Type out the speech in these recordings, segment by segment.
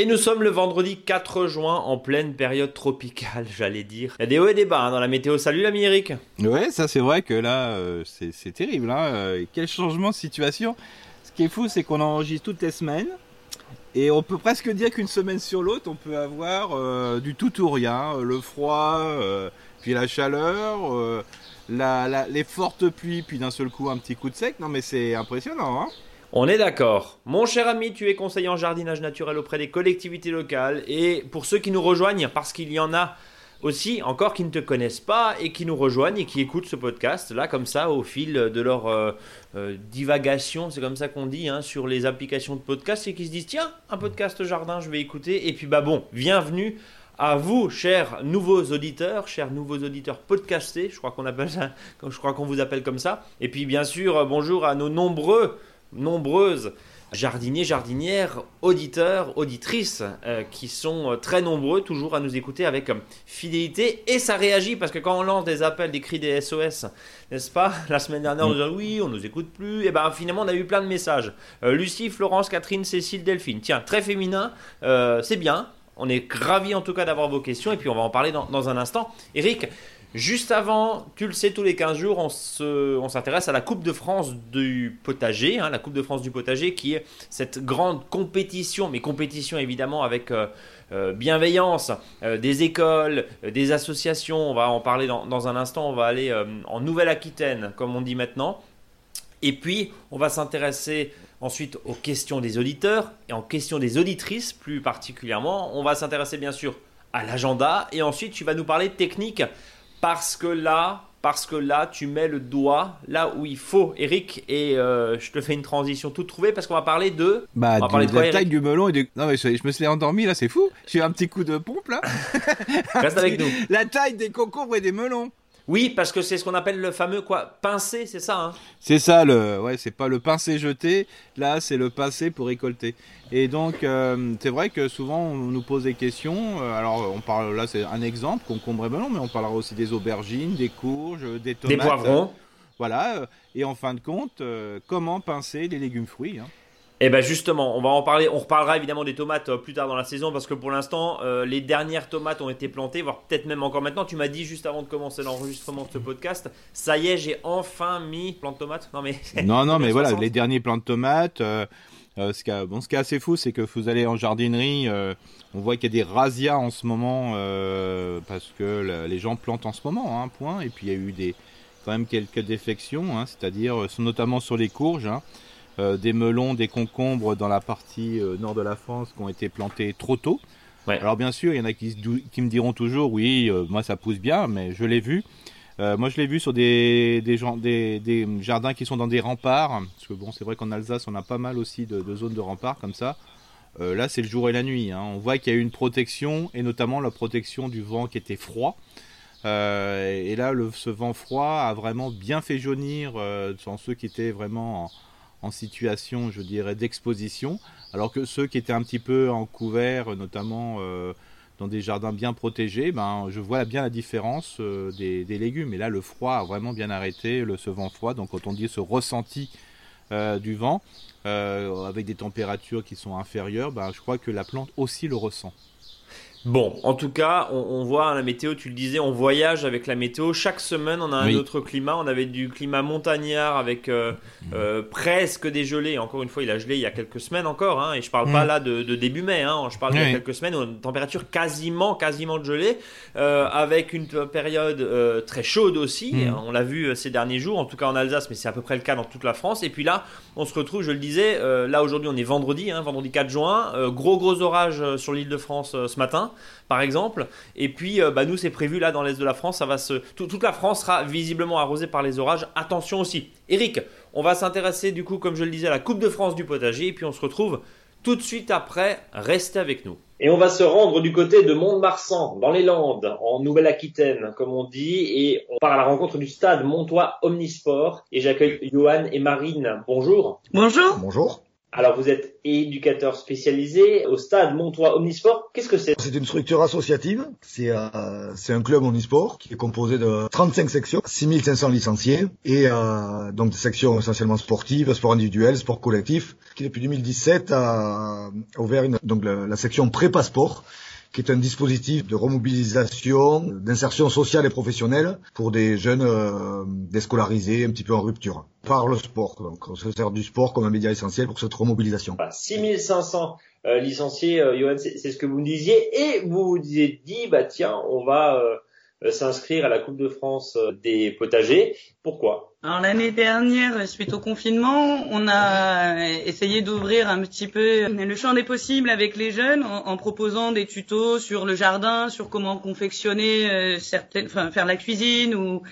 Et nous sommes le vendredi 4 juin en pleine période tropicale, j'allais dire. Il y a des hauts et des bas hein, dans la météo. Salut l'ami Eric. Ouais, ça c'est vrai que là, euh, c'est terrible. Hein. Euh, quel changement de situation. Ce qui est fou, c'est qu'on enregistre toutes les semaines. Et on peut presque dire qu'une semaine sur l'autre, on peut avoir euh, du tout ou rien. Le froid, puis la chaleur, les fortes pluies, puis d'un seul coup un petit coup de sec. Non mais c'est impressionnant. Hein on est d'accord. Mon cher ami, tu es conseiller en jardinage naturel auprès des collectivités locales. Et pour ceux qui nous rejoignent, parce qu'il y en a aussi encore qui ne te connaissent pas et qui nous rejoignent et qui écoutent ce podcast là comme ça au fil de leur euh, euh, divagation, c'est comme ça qu'on dit, hein, sur les applications de podcast et qui se disent tiens, un podcast jardin, je vais écouter. Et puis bah bon, bienvenue à vous, chers nouveaux auditeurs, chers nouveaux auditeurs podcastés, je crois qu'on appelle ça, je crois qu'on vous appelle comme ça. Et puis bien sûr, bonjour à nos nombreux nombreuses jardiniers, jardinières, auditeurs, auditrices euh, qui sont euh, très nombreux toujours à nous écouter avec euh, fidélité et ça réagit parce que quand on lance des appels, des cris, des SOS, n'est-ce pas La semaine dernière, on nous dit oui, on nous écoute plus. Et ben finalement, on a eu plein de messages. Lucie, Florence, Catherine, Cécile, Delphine. Tiens, très féminin, c'est bien. On est ravis en tout cas d'avoir vos questions et puis on va en parler dans, dans un instant. Eric, Juste avant, tu le sais, tous les 15 jours, on s'intéresse à la Coupe de France du potager, hein, la Coupe de France du potager qui est cette grande compétition, mais compétition évidemment avec euh, euh, bienveillance euh, des écoles, des associations, on va en parler dans, un instant, on va aller en Nouvelle-Aquitaine, comme on dit maintenant. Et puis, on va s'intéresser ensuite aux questions des auditeurs et en questions des auditrices plus particulièrement. On va s'intéresser bien sûr à l'agenda et ensuite tu vas nous parler de technique parce que là, parce que là, tu mets le doigt là où il faut, Eric, et euh, je te fais une transition toute trouvée parce qu'on va parler de. Bah, on va parler de, la taille du melon et du. Non, mais je, me suis endormi là, c'est fou. J'ai un petit coup de pompe là. Reste avec nous. La taille des concombres et des melons. Oui, parce que c'est ce qu'on appelle le fameux quoi, pincé, c'est ça hein? C'est ça le, ouais, c'est pas le pincé jeté, là c'est le pincé pour récolter. Et donc euh, c'est vrai que souvent on nous pose des questions. Euh, alors on parle là c'est un exemple concombre et melon, mais on parlera aussi des aubergines, des courges, des tomates, des poivrons. voilà. Et en fin de compte, euh, comment pincer les légumes fruits hein? Eh bien justement, on va en parler. On reparlera évidemment des tomates euh, plus tard dans la saison parce que pour l'instant, euh, les dernières tomates ont été plantées, voire peut-être même encore maintenant. Tu m'as dit juste avant de commencer l'enregistrement de ce podcast, ça y est, j'ai enfin mis plants de tomates. Non mais non non mais voilà, les derniers plants de tomates. Euh, ce, qui bon, ce qui est assez fou, c'est que vous allez en jardinerie, on voit qu'il y a des razzias en ce moment parce que les gens plantent en ce moment, hein, point. Et puis il y a eu des quand même quelques défections, hein, c'est-à-dire notamment sur les courges. Hein. Euh, des melons, des concombres dans la partie euh, nord de la France qui ont été plantés trop tôt. Alors bien sûr, il y en a qui, me diront toujours, oui, euh, moi ça pousse bien, mais je l'ai vu. moi je l'ai vu sur des, jardins qui sont dans des remparts, parce que bon, c'est vrai qu'en Alsace, on a pas mal aussi de, zones de remparts comme ça. là, c'est le jour et la nuit. Hein. On voit qu'il y a eu une protection, et notamment la protection du vent qui était froid. et là, ce vent froid a vraiment bien fait jaunir sans ceux qui étaient vraiment en, en situation, je dirais, d'exposition, alors que ceux qui étaient un petit peu en couvert, notamment euh, dans des jardins bien protégés, ben, je vois bien la différence euh, des, légumes. Et là, le froid a vraiment bien arrêté, le, ce vent froid. Donc, quand on dit ce ressenti euh, du vent, avec des températures qui sont inférieures, ben, je crois que la plante aussi le ressent. Bon, en tout cas, on, voit la météo, tu le disais, on voyage avec la météo. Chaque semaine, on a un autre climat. On avait du climat montagnard avec euh, mmh. euh, presque des gelées. Encore une fois, il a gelé il y a quelques semaines encore. Hein, et je parle pas mmh. là de, début mai. Hein, je parle de quelques semaines où une température quasiment, quasiment de gelée. Euh, avec une période très chaude aussi. Mmh. On l'a vu ces derniers jours, en tout cas en Alsace, mais c'est à peu près le cas dans toute la France. Et puis là, on se retrouve, je le disais, là aujourd'hui, on est vendredi, hein, vendredi 4 juin. gros, gros orage sur l'île de France ce matin par exemple. Et puis, euh, bah, nous, c'est prévu là dans l'est de la France. Ça va se... toute la France sera visiblement arrosée par les orages. Attention aussi. Eric, on va s'intéresser du coup, comme je le disais, à la Coupe de France du potager. Et puis, on se retrouve tout de suite après. Restez avec nous. Et on va se rendre du côté de Mont-de-Marsan, dans les Landes, en Nouvelle-Aquitaine, comme on dit, et on part à la rencontre du stade Montois Omnisport. Et j'accueille Johan et Marine. Bonjour. Bonjour. Bonjour. Alors vous êtes éducateur spécialisé au stade Montois Omnisport. Qu'est-ce que c'est? C'est une structure associative. C'est euh, un club Omnisport qui est composé de 35 sections, 6500 licenciés et euh, donc des sections essentiellement sportives, sport individuel, sport collectif, qui depuis 2017 a ouvert une, donc la, la section prépa sport qui est un dispositif de remobilisation, d'insertion sociale et professionnelle pour des jeunes euh, déscolarisés un petit peu en rupture par le sport. Donc on se sert du sport comme un média essentiel pour cette remobilisation. 6500 euh, licenciés, euh, Johan, c'est ce que vous me disiez, et vous vous êtes dit, bah tiens, on va euh, s'inscrire à la Coupe de France euh, des potagers. Pourquoi? Alors l'année dernière, suite au confinement, on a essayé d'ouvrir un petit peu le champ des possibles avec les jeunes en, proposant des tutos sur le jardin, sur comment confectionner euh, certaines, enfin faire la cuisine ou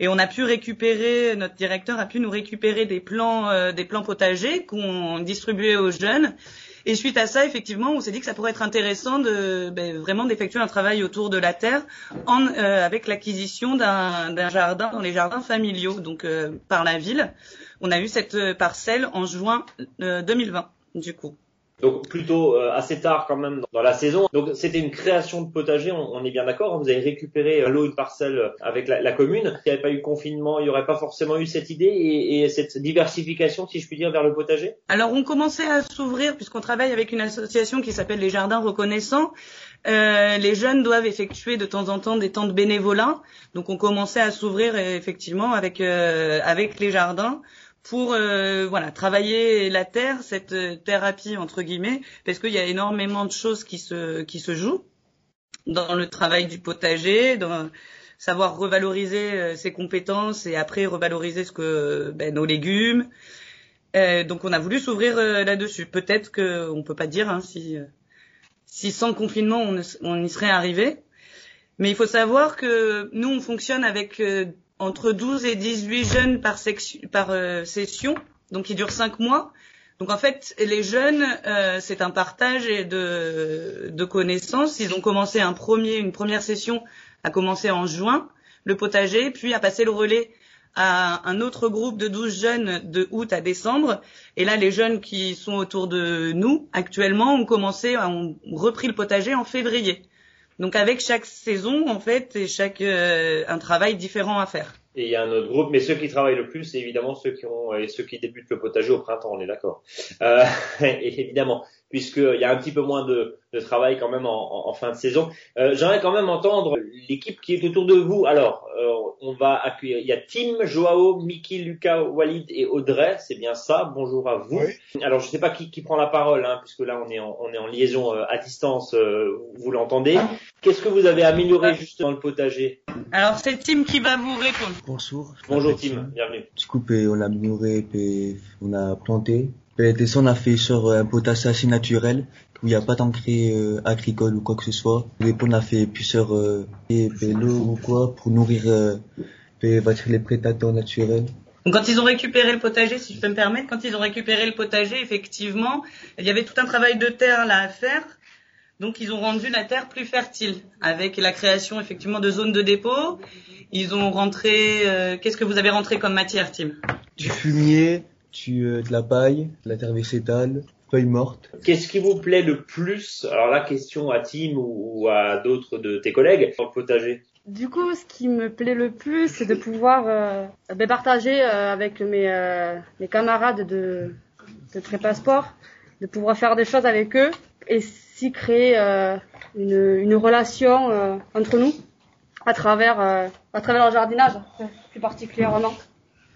et on a pu récupérer, notre directeur a pu nous récupérer des plans, euh, des plans potagers qu'on distribuait aux jeunes. Et suite à ça, effectivement, on s'est dit que ça pourrait être intéressant de ben, vraiment d'effectuer un travail autour de la terre euh, avec l'acquisition d'un jardin dans les jardins familiaux, donc euh, par la ville. On a eu cette euh, parcelle en juin 2020, du coup. Donc plutôt euh, assez tard quand même dans la saison. Donc c'était une création de potager, on, est bien d'accord. Hein. Vous avez récupéré à l'eau une parcelle avec la, commune. S'il n'y avait pas eu confinement, il n'y aurait pas forcément eu cette idée et, et, cette diversification, si je puis dire, vers le potager? Alors on commençait à s'ouvrir puisqu'on travaille avec une association qui s'appelle les Jardins Reconnaissants. Euh, les jeunes doivent effectuer de temps en temps des temps de bénévolat. Donc on commençait à s'ouvrir effectivement avec euh, avec les jardins pour euh, voilà travailler la terre, cette euh, thérapie entre guillemets, parce qu'il y a énormément de choses qui se qui se jouent dans le travail du potager, dans savoir revaloriser euh, ses compétences et après revaloriser ce que ben, nos légumes. Euh, donc on a voulu s'ouvrir euh, là-dessus. Peut-être que on peut pas dire hein, si si sans confinement on, on y serait arrivé, mais il faut savoir que nous on fonctionne avec entre 12 et 18 jeunes par, par euh, session, donc qui dure 5 mois. Donc en fait, les jeunes, euh, c'est un partage de, de connaissances. Ils ont commencé un premier, une première session à commencer en juin, le potager, puis à passer le relais à un autre groupe de 12 jeunes de août à décembre. Et là, les jeunes qui sont autour de nous actuellement ont commencé, ont repris le potager en février. Donc avec chaque saison, en fait, et chaque euh, un travail différent à faire. Et il y a un autre groupe, mais ceux qui travaillent le plus, c'est évidemment ceux qui ont ceux qui débutent le potager au printemps, on est d'accord. Euh, évidemment, puisqu'il y a un petit peu moins de, de travail quand même en, en, fin de saison. Euh, J'aimerais quand même entendre l'équipe qui est autour de vous. Alors, euh, on va accueillir, il y a Tim, Joao, Mickey, Lucas, Walid et Audrey, c'est bien ça. Bonjour à vous. Oui. Alors, je ne sais pas qui, qui, prend la parole, hein, puisque là, on est en, on est en liaison euh, à distance, euh, vous l'entendez. Qu'est-ce que vous avez amélioré juste dans le potager? Alors, c'est Tim qui va vous répondre. Bonjour. Bonjour Tim, bienvenue. Du coup, on a amélioré, on a planté. Puis on a fait sur un potager assez naturel où il n'y a pas d'engrais euh, agricole ou quoi que ce soit. Et on a fait plusieurs euh, et, l'eau ou quoi pour nourrir euh, les prédateurs naturels. Donc quand ils ont récupéré le potager, si je peux me permettre, quand ils ont récupéré le potager, effectivement, il y avait tout un travail de terre là à faire. Donc ils ont rendu la terre plus fertile avec la création effectivement de zones de dépôt. Ils ont rentré. Euh, Qu'est-ce que vous avez rentré comme matière, Tim? Du fumier, du, euh, de la paille, de la terre végétale, feuilles mortes. Qu'est-ce qui vous plaît le plus? Alors la question à Tim ou, ou à d'autres de tes collègues dans le potager. Du coup, ce qui me plaît le plus, c'est de pouvoir euh, ben, partager euh, avec mes, euh, mes camarades de, de prépa sport, de pouvoir faire des choses avec eux et s'y créer euh, une, une relation euh, entre nous à travers à travers le jardinage plus particulièrement.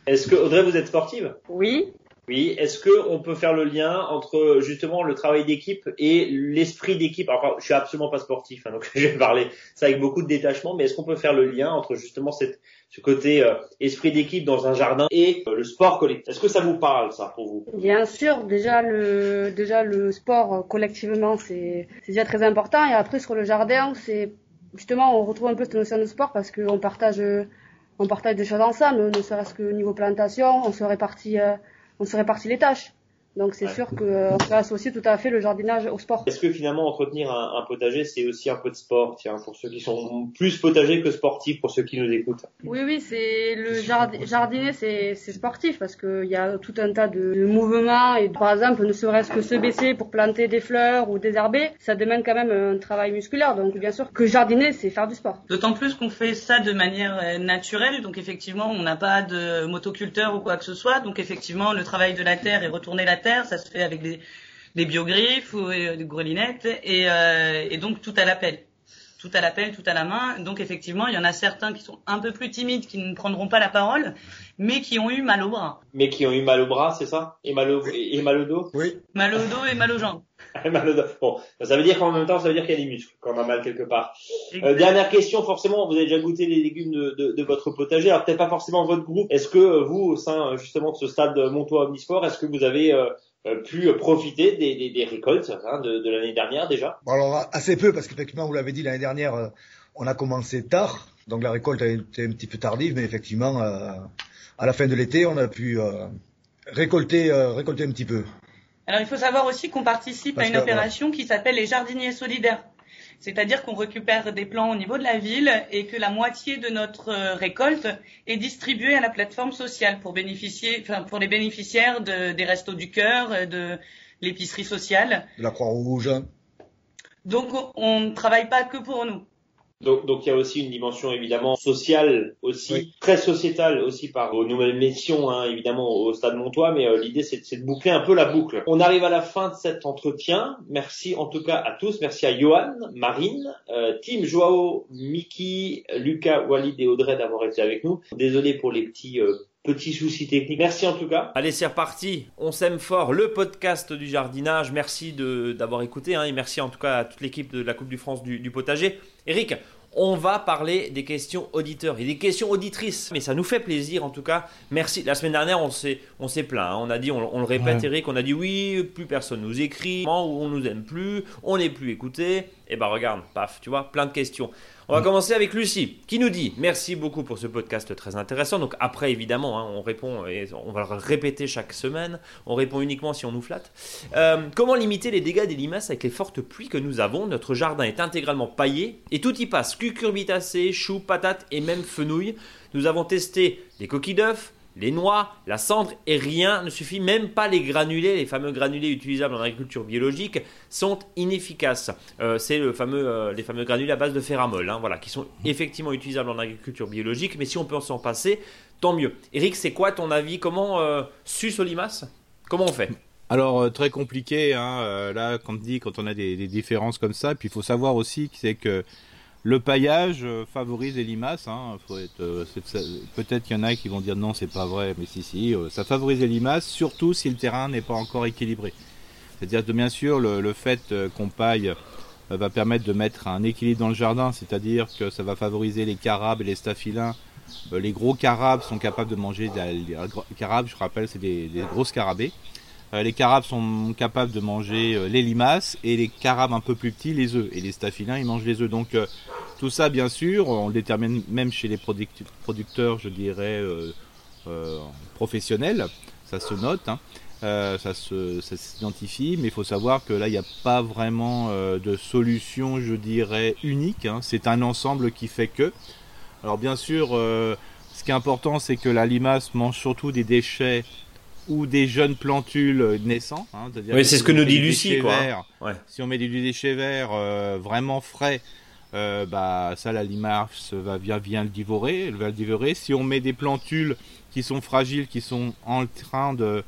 Est-ce que Audrey, vous êtes sportive? Oui. Oui. Est-ce que on peut faire le lien entre justement le travail d'équipe et l'esprit d'équipe? Alors, je suis absolument pas sportif, hein, donc je vais parler ça avec beaucoup de détachement. Mais est-ce qu'on peut faire le lien entre justement cette, ce côté euh, esprit d'équipe dans un jardin et euh, le sport collectif? Est-ce que ça vous parle ça pour vous? Bien sûr. Déjà le déjà le sport euh, collectivement c'est c'est déjà très important. Et après sur le jardin c'est justement on retrouve un peu cette notion de sport parce qu'on partage on partage des choses ensemble, ne serait-ce que niveau plantation, on se répartit, euh, on se répartit les tâches. Donc c'est sûr qu'on peut associer tout à fait le jardinage au sport. Est-ce que finalement entretenir un, potager, c'est aussi un peu de sport, tiens, pour ceux qui sont plus potagers que sportifs, pour ceux qui nous écoutent? Oui, oui, c'est le jardiner, c'est sportif parce qu'il y a tout un tas de, mouvements et par exemple, ne serait-ce que se baisser pour planter des fleurs ou désherber, ça demande quand même un travail musculaire. Donc bien sûr que jardiner, c'est faire du sport. D'autant plus qu'on fait ça de manière euh, naturelle, donc effectivement, on n'a pas de motoculteur ou quoi que ce soit, donc effectivement, le travail de la terre et retourner la terre ça se fait avec des, des biogriffes ou euh, des grelinettes et, euh, et donc tout à l'appel tout à l'appel, tout à la main. Donc effectivement, il y en a certains qui sont un peu plus timides, qui ne prendront pas la parole, mais qui ont eu mal au bras. Mais qui ont eu mal au bras, c'est ça? Et mal, au, et mal au dos? Oui. Mal au dos et mal aux jambes. mal au dos. Bon, ça veut dire qu'en même temps, ça veut dire qu'il y a des muscles quand on a mal quelque part. Euh, dernière question, forcément, vous avez déjà goûté les légumes de, de, de votre potager. Alors peut-être pas forcément votre groupe. Est-ce que vous, au sein justement de ce stade Montois Omnisport, est-ce que vous avez euh, euh, pu profiter des, des, des récoltes hein, de, de l'année dernière déjà? Bon, Alors assez peu parce qu'effectivement vous l'avez dit l'année dernière euh, on a commencé tard donc la récolte a été un petit peu tardive mais effectivement euh, à la fin de l'été on a pu récolter récolter un petit peu. Alors il faut savoir aussi qu'on participe à une opération qui s'appelle les jardiniers solidaires. C'est-à-dire qu'on récupère des plants au niveau de la ville et que la moitié de notre euh, récolte est distribuée à la plateforme sociale pour bénéficier, enfin, pour les bénéficiaires de, des restos du cœur, euh, de l'épicerie sociale. De la Croix-Rouge. Donc on ne travaille pas que pour nous. Donc, donc il y a aussi une dimension évidemment sociale aussi, très sociétale aussi par vos nouvelles missions hein, évidemment au Stade Montois, mais euh, l'idée c'est de boucler un peu la boucle. On arrive à la fin de cet entretien. Merci en tout cas à tous. Merci à Johan, Marine, euh, Tim, Joao, Mickey, Lucas, Walid et Audrey d'avoir été avec nous. Désolé pour les petits euh, Petit souci technique. Merci en tout cas. Allez, c'est reparti. On s'aime fort. Le podcast du jardinage. Merci d'avoir écouté. Hein, et merci en tout cas à toute l'équipe de la Coupe du France du, potager. Eric, on va parler des questions auditeurs et des questions auditrices. Mais ça nous fait plaisir en tout cas. Merci. La semaine dernière, on s'est, on s'est plaint. Hein. On a dit, on, le répète, Eric, on a dit oui, plus personne nous écrit, ou on nous aime plus, on n'est plus écouté. Et eh ben regarde, paf, tu vois, plein de questions. On va commencer avec Lucie, qui nous dit Merci beaucoup pour ce podcast très intéressant. Donc, après, évidemment, hein, on répond et on va le répéter chaque semaine. On répond uniquement si on nous flatte. Euh, comment limiter les dégâts des limaces avec les fortes pluies que nous avons? Notre jardin est intégralement paillé et tout y passe cucurbitacées, choux, patates et même fenouil. Nous avons testé des coquilles d'œufs, les noix, la cendre et rien ne suffit, même pas les granulés, les fameux granulés utilisables en agriculture biologique sont inefficaces. Euh, c'est le fameux, euh, les fameux granulés à base de ferramol, hein, voilà, qui sont effectivement utilisables en agriculture biologique, mais si on peut s'en passer, tant mieux. Eric, c'est quoi ton avis? Comment euh, suce Comment on fait? Alors très compliqué, hein, là quand on dit quand on a des, des différences comme ça, puis il faut savoir aussi c'est que le paillage euh, favorise les limaces. Hein. Euh, peut-être qu'il y en a qui vont dire non, c'est pas vrai, mais si, si, euh, ça favorise les limaces, surtout si le terrain n'est pas encore équilibré. C'est-à-dire que bien sûr, le, fait qu'on paille va permettre de mettre un équilibre dans le jardin, c'est-à-dire que ça va favoriser les carabes et les staphylins. les gros carabes sont capables de manger des carabes, je rappelle, c'est des, des gros scarabées. Euh, les carabes sont capables de manger euh, les limaces et les carabes un peu plus petits les œufs. Et les staphylins, ils mangent les œufs. Donc euh, tout ça, bien sûr, on le détermine même chez les producteurs, je dirais, professionnels. Ça se note. Hein. ça s'identifie, mais il faut savoir que là, il n'y a pas vraiment de solution, je dirais, unique. Hein. C'est un ensemble qui fait que. Alors bien sûr, ce qui est important, c'est que la limace mange surtout des déchets ou des jeunes plantules naissants. Hein, oui, c'est ce que nous dit Lucie. Quoi. Si on met des déchets verts euh, vraiment frais, euh, bah ça la limace va bien, bien le dévorer, elle va le dévorer. Si on met des plantules qui sont fragiles, qui sont en train de,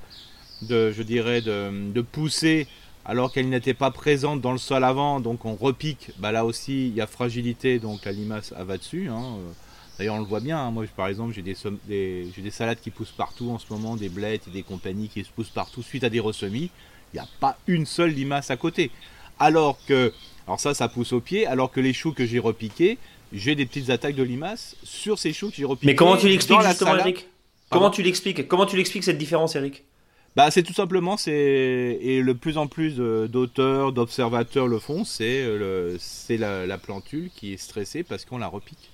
de je dirais, de, de pousser alors qu'elles n'étaient pas présentes dans le sol avant, donc on repique, bah là aussi il y a fragilité, donc la limace va dessus. Hein, euh. D'ailleurs, on le voit bien. Hein. Moi, par exemple, j'ai des, des, salades qui poussent partout en ce moment, des blettes et des compagnies qui se poussent partout suite à des ressemis. Il n'y a pas une seule limace à côté. Alors que, alors ça, ça pousse au pied. Alors que les choux que j'ai repiqués, j'ai des petites attaques de limaces sur ces choux que j'ai repiqués. Mais comment tu l'expliques justement, Eric? Comment tu l'expliques? Comment tu l'expliques cette différence, Eric? Bah, c'est tout simplement, c'est et le plus en plus d'auteurs, d'observateurs le font, c'est le, la, la plantule qui est stressée parce qu'on la repique.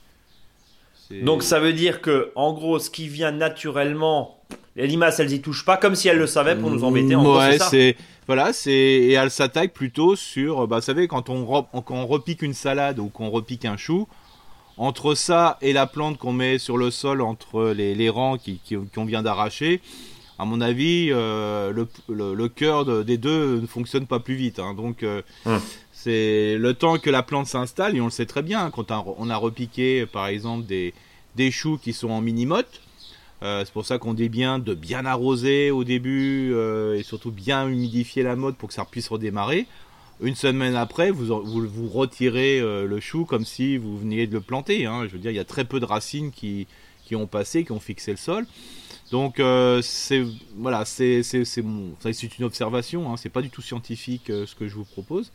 Donc ça veut dire que, en gros, ce qui vient naturellement, Les limaces, elles y touchent pas, comme si elles le savaient pour nous embêter. En ouais, c'est voilà, c'est et elles s'attaquent plutôt sur, bah, vous savez, quand on, quand on repique une salade ou qu'on repique un chou, entre ça et la plante qu'on met sur le sol, entre les, les rangs qui, qu'on vient d'arracher, à mon avis, euh, le, le, cœur des deux ne fonctionne pas plus vite. Hein. donc, euh, hum. c'est le temps que la plante s'installe, et on le sait très bien, quand on a repiqué, par exemple, des, des choux qui sont en mini-motte, euh, c'est pour ça qu'on dit bien de bien arroser au début et surtout bien humidifier la motte pour que ça puisse redémarrer. Une semaine après, vous, vous, vous retirez le chou comme si vous veniez de le planter. Hein. Je veux dire, il y a très peu de racines qui, qui ont passé, qui ont fixé le sol. Donc euh, c'est voilà, c'est une observation, hein, c'est pas du tout scientifique euh, ce que je vous propose.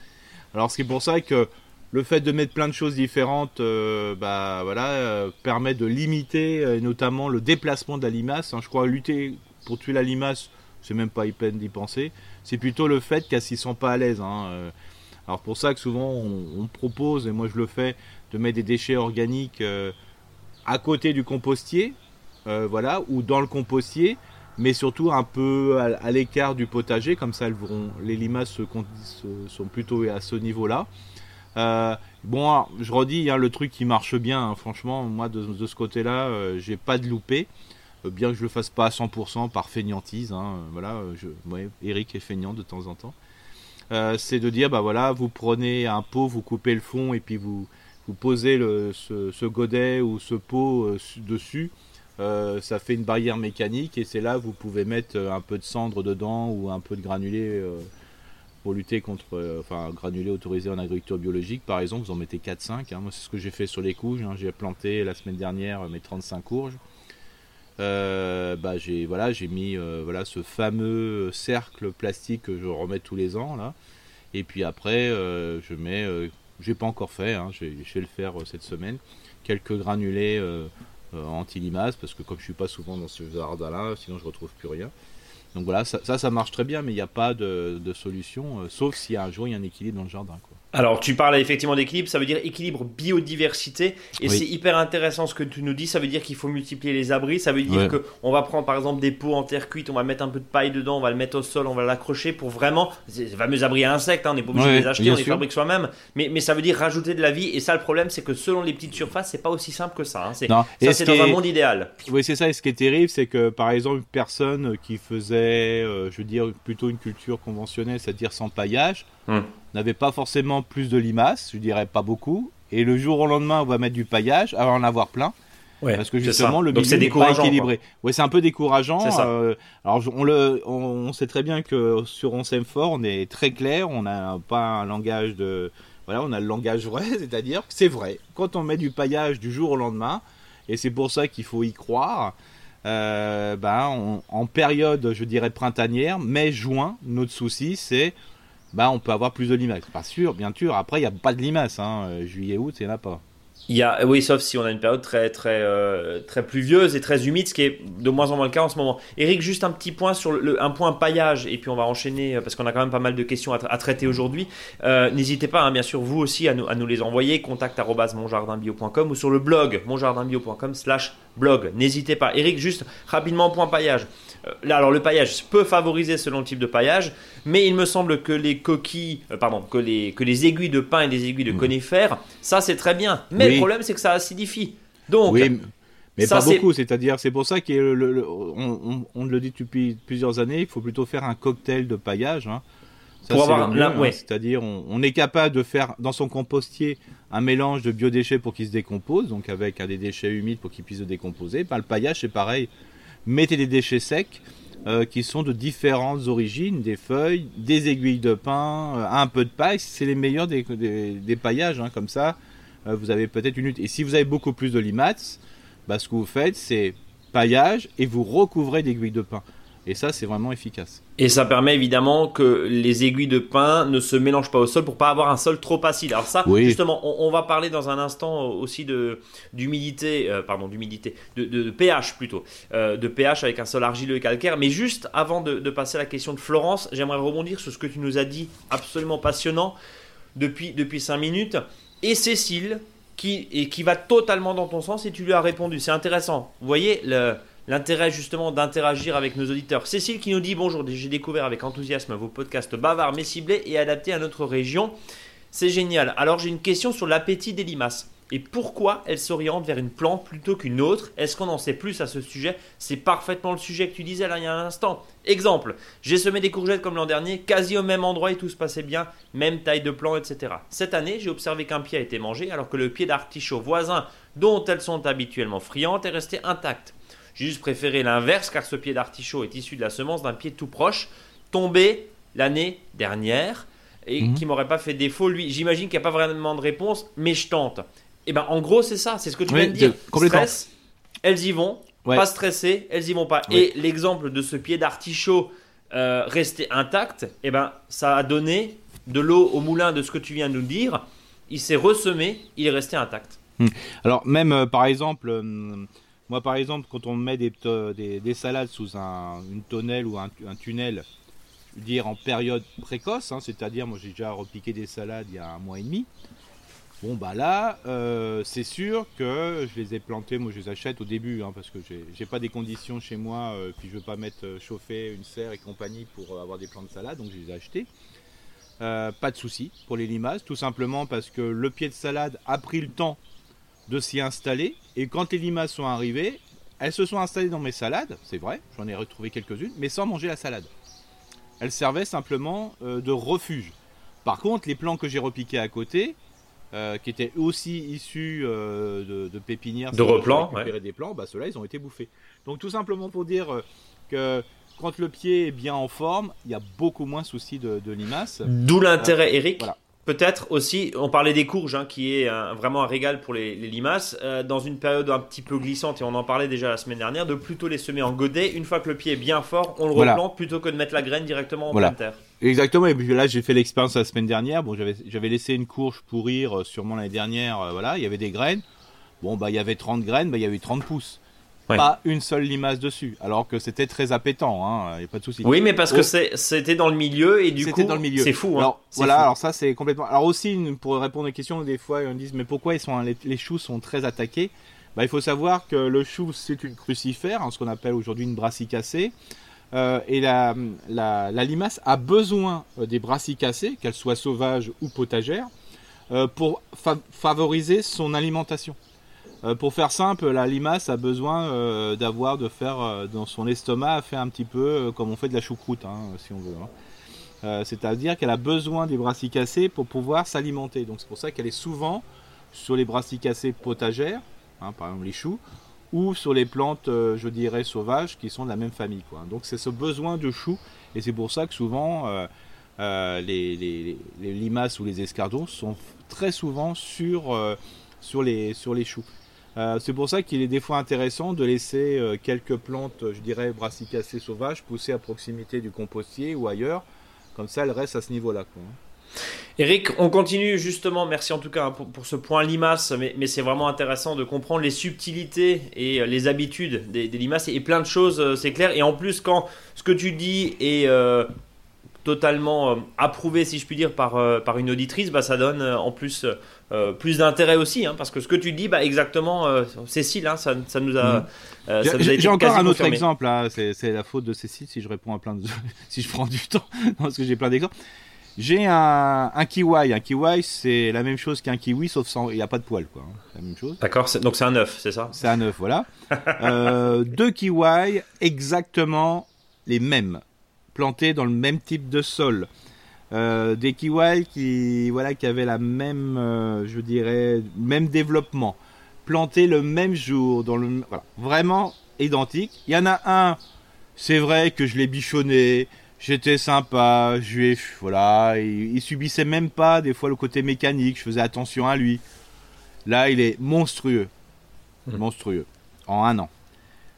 Alors c'est pour ça que le fait de mettre plein de choses différentes, euh, bah voilà, permet de limiter notamment le déplacement de la limace. Hein. je crois lutter pour tuer la limace, c'est même pas peine d'y penser. C'est plutôt le fait qu'elle s'y sent pas à l'aise. Hein, alors pour ça que souvent on, propose, et moi je le fais, de mettre des déchets organiques à côté du compostier euh, voilà, ou dans le compostier, mais surtout un peu à, l'écart du potager, comme ça elles les limaces sont plutôt à ce niveau-là. Euh, bon, je redis, hein, le truc qui marche bien, hein, franchement, moi de, ce côté-là, euh, j'ai pas de loupé, bien que je le fasse pas à 100% par feignantise. Hein, voilà, je, Eric est feignant de temps en temps. c'est de dire, bah voilà, vous prenez un pot, vous coupez le fond et puis vous, vous posez ce, godet ou ce pot dessus euh, ça fait une barrière mécanique et c'est là vous pouvez mettre euh, un peu de cendre dedans ou un peu de granulé euh, pour lutter contre, enfin granulé autorisé en agriculture biologique par exemple, vous en mettez 4-5, hein. moi c'est ce que j'ai fait sur les courges, hein. j'ai planté la semaine dernière mes 35 courges, bah j'ai voilà mis voilà ce fameux cercle plastique que je remets tous les ans là, et puis après je mets, j'ai pas encore fait, hein, je, vais, le faire cette semaine, quelques granulés anti-limaces, parce que comme je suis pas souvent dans ce jardin-là, sinon je retrouve plus rien. Donc voilà, ça, ça, marche très bien, mais il n'y a pas de, solution, euh, sauf si un jour il y a un équilibre dans le jardin. Quoi. Alors, tu parles effectivement d'équilibre, ça veut dire équilibre biodiversité, et c'est hyper intéressant ce que tu nous dis. Ça veut dire qu'il faut multiplier les abris, ça veut dire que on va prendre par exemple des pots en terre cuite, on va mettre un peu de paille dedans, on va le mettre au sol, on va l'accrocher pour vraiment ces fameux abris à insectes. Hein, on n'est pas obligé de les acheter, on les fabrique soi-même, mais, mais ça veut dire rajouter de la vie. Et ça, le problème, c'est que selon les petites surfaces, c'est pas aussi simple que ça. Hein. C'est, ça, c'est dans un monde idéal. Oui, c'est ça. Et ce qui est terrible, c'est que par exemple, une personne qui faisait, euh, je veux dire, plutôt une culture conventionnelle, c'est-à-dire sans paillage. Hum n'avait pas forcément plus de limaces, je dirais pas beaucoup. Et le jour au lendemain, on va mettre du paillage, avant en avoir plein. parce que justement, le milieu n'est pas équilibré. Ouais, c'est un peu décourageant. Euh, alors, on, le, on, sait très bien que sur On s'aime fort, on est très clair, on n'a pas un langage de. Voilà, on a le langage vrai, c'est-à-dire que c'est vrai. Quand on met du paillage du jour au lendemain, et c'est pour ça qu'il faut y croire, euh, ben, en période, je dirais printanière, mai-juin, notre souci, c'est bah on peut avoir plus de limaces. Pas sûr, bien sûr. Après, il n'y a pas de limaces. Hein. Euh, juillet, août, il n'y en a pas. Il y a, oui, sauf si on a une période très, très, euh, très pluvieuse et très humide, ce qui est de moins en moins le cas en ce moment. Eric, juste un petit point sur le, un point paillage, et puis on va enchaîner euh, parce qu'on a quand même pas mal de questions à, traiter aujourd'hui. N'hésitez pas, hein, bien sûr, vous aussi, à nous, à nous les envoyer. Contact monjardinbio.com ou sur le blog monjardinbio.com/slash blog. N'hésitez pas. Eric, juste rapidement, point paillage. Euh, là, alors le paillage peut favoriser selon le type de paillage, mais il me semble que les coquilles, euh, pardon, que les, que les aiguilles de pin et des aiguilles de mmh. conifères, ça c'est très bien. Mais problème c'est que ça acidifie. Donc, oui, mais pas beaucoup, c'est-à-dire, c'est pour ça qu'on le, on, le dit depuis plusieurs années, il faut plutôt faire un cocktail de paillage. Hein. pour avoir hein. C'est-à-dire, on, est capable de faire dans son compostier un mélange de biodéchets pour qu'il se décompose, donc avec des déchets humides pour qu'il puisse se décomposer. le paillage, c'est pareil mettez des déchets secs euh, qui sont de différentes origines, des feuilles, des aiguilles de pin, euh, un peu de paille, c'est les meilleurs des, des, paillages, hein, comme ça, vous avez peut-être une lutte. Et si vous avez beaucoup plus de limaces, bah, ce que vous faites, c'est paillage et vous recouvrez d'aiguilles de pin. Et ça, c'est vraiment efficace. Et ça permet évidemment que les aiguilles de pin ne se mélangent pas au sol pour pas avoir un sol trop acide. Alors ça, justement, on, va parler dans un instant aussi de d'humidité, euh, pardon, d'humidité, de, pH plutôt, euh, de pH avec un sol argileux et calcaire. Mais juste avant de, passer à la question de Florence, j'aimerais rebondir sur ce que tu nous as dit, absolument passionnant depuis depuis cinq minutes. Et Cécile, qui va totalement dans ton sens, et tu lui as répondu. C'est intéressant. Vous voyez l'intérêt justement d'interagir avec nos auditeurs. Cécile qui nous dit bonjour, j'ai découvert avec enthousiasme vos podcasts bavards mais ciblés et adaptés à notre région. C'est génial. Alors j'ai une question sur l'appétit des limaces et pourquoi elle s'oriente vers une plante plutôt qu'une autre? Est-ce qu'on en sait plus à ce sujet? C'est parfaitement le sujet que tu disais là il y a un instant. Exemple, j'ai semé des courgettes comme l'an dernier, quasi au même endroit et tout se passait bien, même taille de plant, etc. Cette année, j'ai observé qu'un pied a été mangé alors que le pied d'artichaut voisin, dont elles sont habituellement friandes, est resté intact. J'ai juste préféré l'inverse car ce pied d'artichaut est issu de la semence d'un pied tout proche, tombé l'année dernière et mhm. qui m'aurait pas fait défaut lui. J'imagine qu'il n'y a pas vraiment de réponse, mais je tente. Et eh ben en gros c'est ça, c'est ce que tu viens de dire. Stress, elles y vont, pas stressées, elles y vont pas. Et l'exemple de ce pied d'artichaut euh, resté intact, et eh ben ça a donné de l'eau au moulin de ce que tu viens de nous dire. Il s'est ressemé, il est resté intact. Hmm. Alors même euh, par exemple, euh, moi par exemple quand on met des, des, salades sous un, une tonnelle ou un, tunnel, je veux dire en période précoce, hein, c'est-à-dire moi j'ai déjà repiqué des salades il y a un mois et demi. Bon bah là, euh, c'est sûr que je les ai plantés, moi je les achète au début, hein, parce que j'ai pas des conditions chez moi, euh, puis je veux pas mettre euh, chauffer une serre et compagnie pour avoir des plants de salade, donc je les ai achetés. pas de souci pour les limaces, tout simplement parce que le pied de salade a pris le temps de s'y installer, et quand les limaces sont arrivées, elles se sont installées dans mes salades, c'est vrai, j'en ai retrouvé quelques-unes, mais sans manger la salade. Elles servaient simplement de refuge. Par contre, les plants que j'ai repiqués à côté, euh, qui étaient aussi issus euh, de, pépinières, de replant, des plants, bah ceux-là ils ont été bouffés. Donc tout simplement pour dire euh, que quand le pied est bien en forme, il y a beaucoup moins soucis de, de limaces. D'où l'intérêt, Eric. Voilà. Peut-être aussi, on parlait des courges, hein, qui est vraiment un régal pour les, limaces, dans une période un petit peu glissante, et on en parlait déjà la semaine dernière, de plutôt les semer en godet. Une fois que le pied est bien fort, on le replante plutôt que de mettre la graine directement en pleine terre. Exactement, et puis là j'ai fait l'expérience la semaine dernière. Bon, j'avais laissé une courge pourrir euh, sûrement l'année dernière, euh, voilà, il y avait des graines. Bon, bah il y avait 30 graines, bah il y avait 30 pouces. Pas une seule limace dessus, alors que c'était très appétant, hein, il a pas de souci. Oui, mais parce que c'était dans le milieu et du coup, c'est fou. Hein. Alors, voilà, alors ça c'est complètement. Alors aussi, pour répondre aux questions, des fois on disent mais pourquoi ils sont les, choux sont très attaqués? Bah, il faut savoir que le chou c'est une crucifère, hein, ce qu'on appelle aujourd'hui une brassicacée. Euh, et la, la, limace a besoin euh, des brassicacées, qu'elles soient sauvages ou potagères, euh, pour favoriser son alimentation. Pour faire simple, la limace a besoin d'avoir, de faire dans son estomac, faire un petit peu comme on fait de la choucroute, hein, si on veut. Hein. C'est-à-dire qu'elle a besoin des brassicacées pour pouvoir s'alimenter. Donc c'est pour ça qu'elle est souvent sur les brassicacées potagères, hein, par exemple les choux, ou sur les plantes, euh, je dirais, sauvages qui sont de la même famille. Donc c'est ce besoin de chou, et c'est pour ça que souvent euh, euh, les, limaces ou les escardons sont très souvent sur, sur, les, sur les choux. C'est pour ça qu'il est des fois intéressant de laisser quelques plantes, je dirais, brassicacées sauvages pousser à proximité du compostier ou ailleurs. Comme ça, elles restent à ce niveau-là. Eric, on continue justement, merci en tout cas pour, ce point limace, mais, c'est vraiment intéressant de comprendre les subtilités et euh, les habitudes des, limaces et plein de choses, euh, c'est clair. Et en plus, quand ce que tu dis est euh, totalement approuvé, si je puis dire, par, par une auditrice, bah, ça donne en plus plus d'intérêt aussi, hein, parce que ce que tu dis, bah, exactement, Cécile, hein, ça, nous a. Mmh. J'ai encore un autre exemple, c'est la faute de Cécile si je réponds à plein de. si je prends du temps, parce que j'ai plein d'exemples. J'ai un, un kiwi. Un kiwi, c'est la même chose qu'un kiwi, sauf sans, il n'y a pas de poils, quoi. Hein. La même chose. D'accord. Donc c'est un œuf, c'est ça? C'est un œuf, voilà. euh, deux kiwis, exactement les mêmes, plantés dans le même type de sol. Euh, des kiwis qui, voilà, qui avaient la même, euh, je dirais, même développement, plantés le même jour, dans le, voilà, vraiment identiques. Il y en a un, c'est vrai que je l'ai bichonné, J'étais sympa, je lui voilà, il, subissait même pas des fois le côté mécanique, je faisais attention à lui. Là, il est monstrueux. Hmm. Monstrueux. En un an.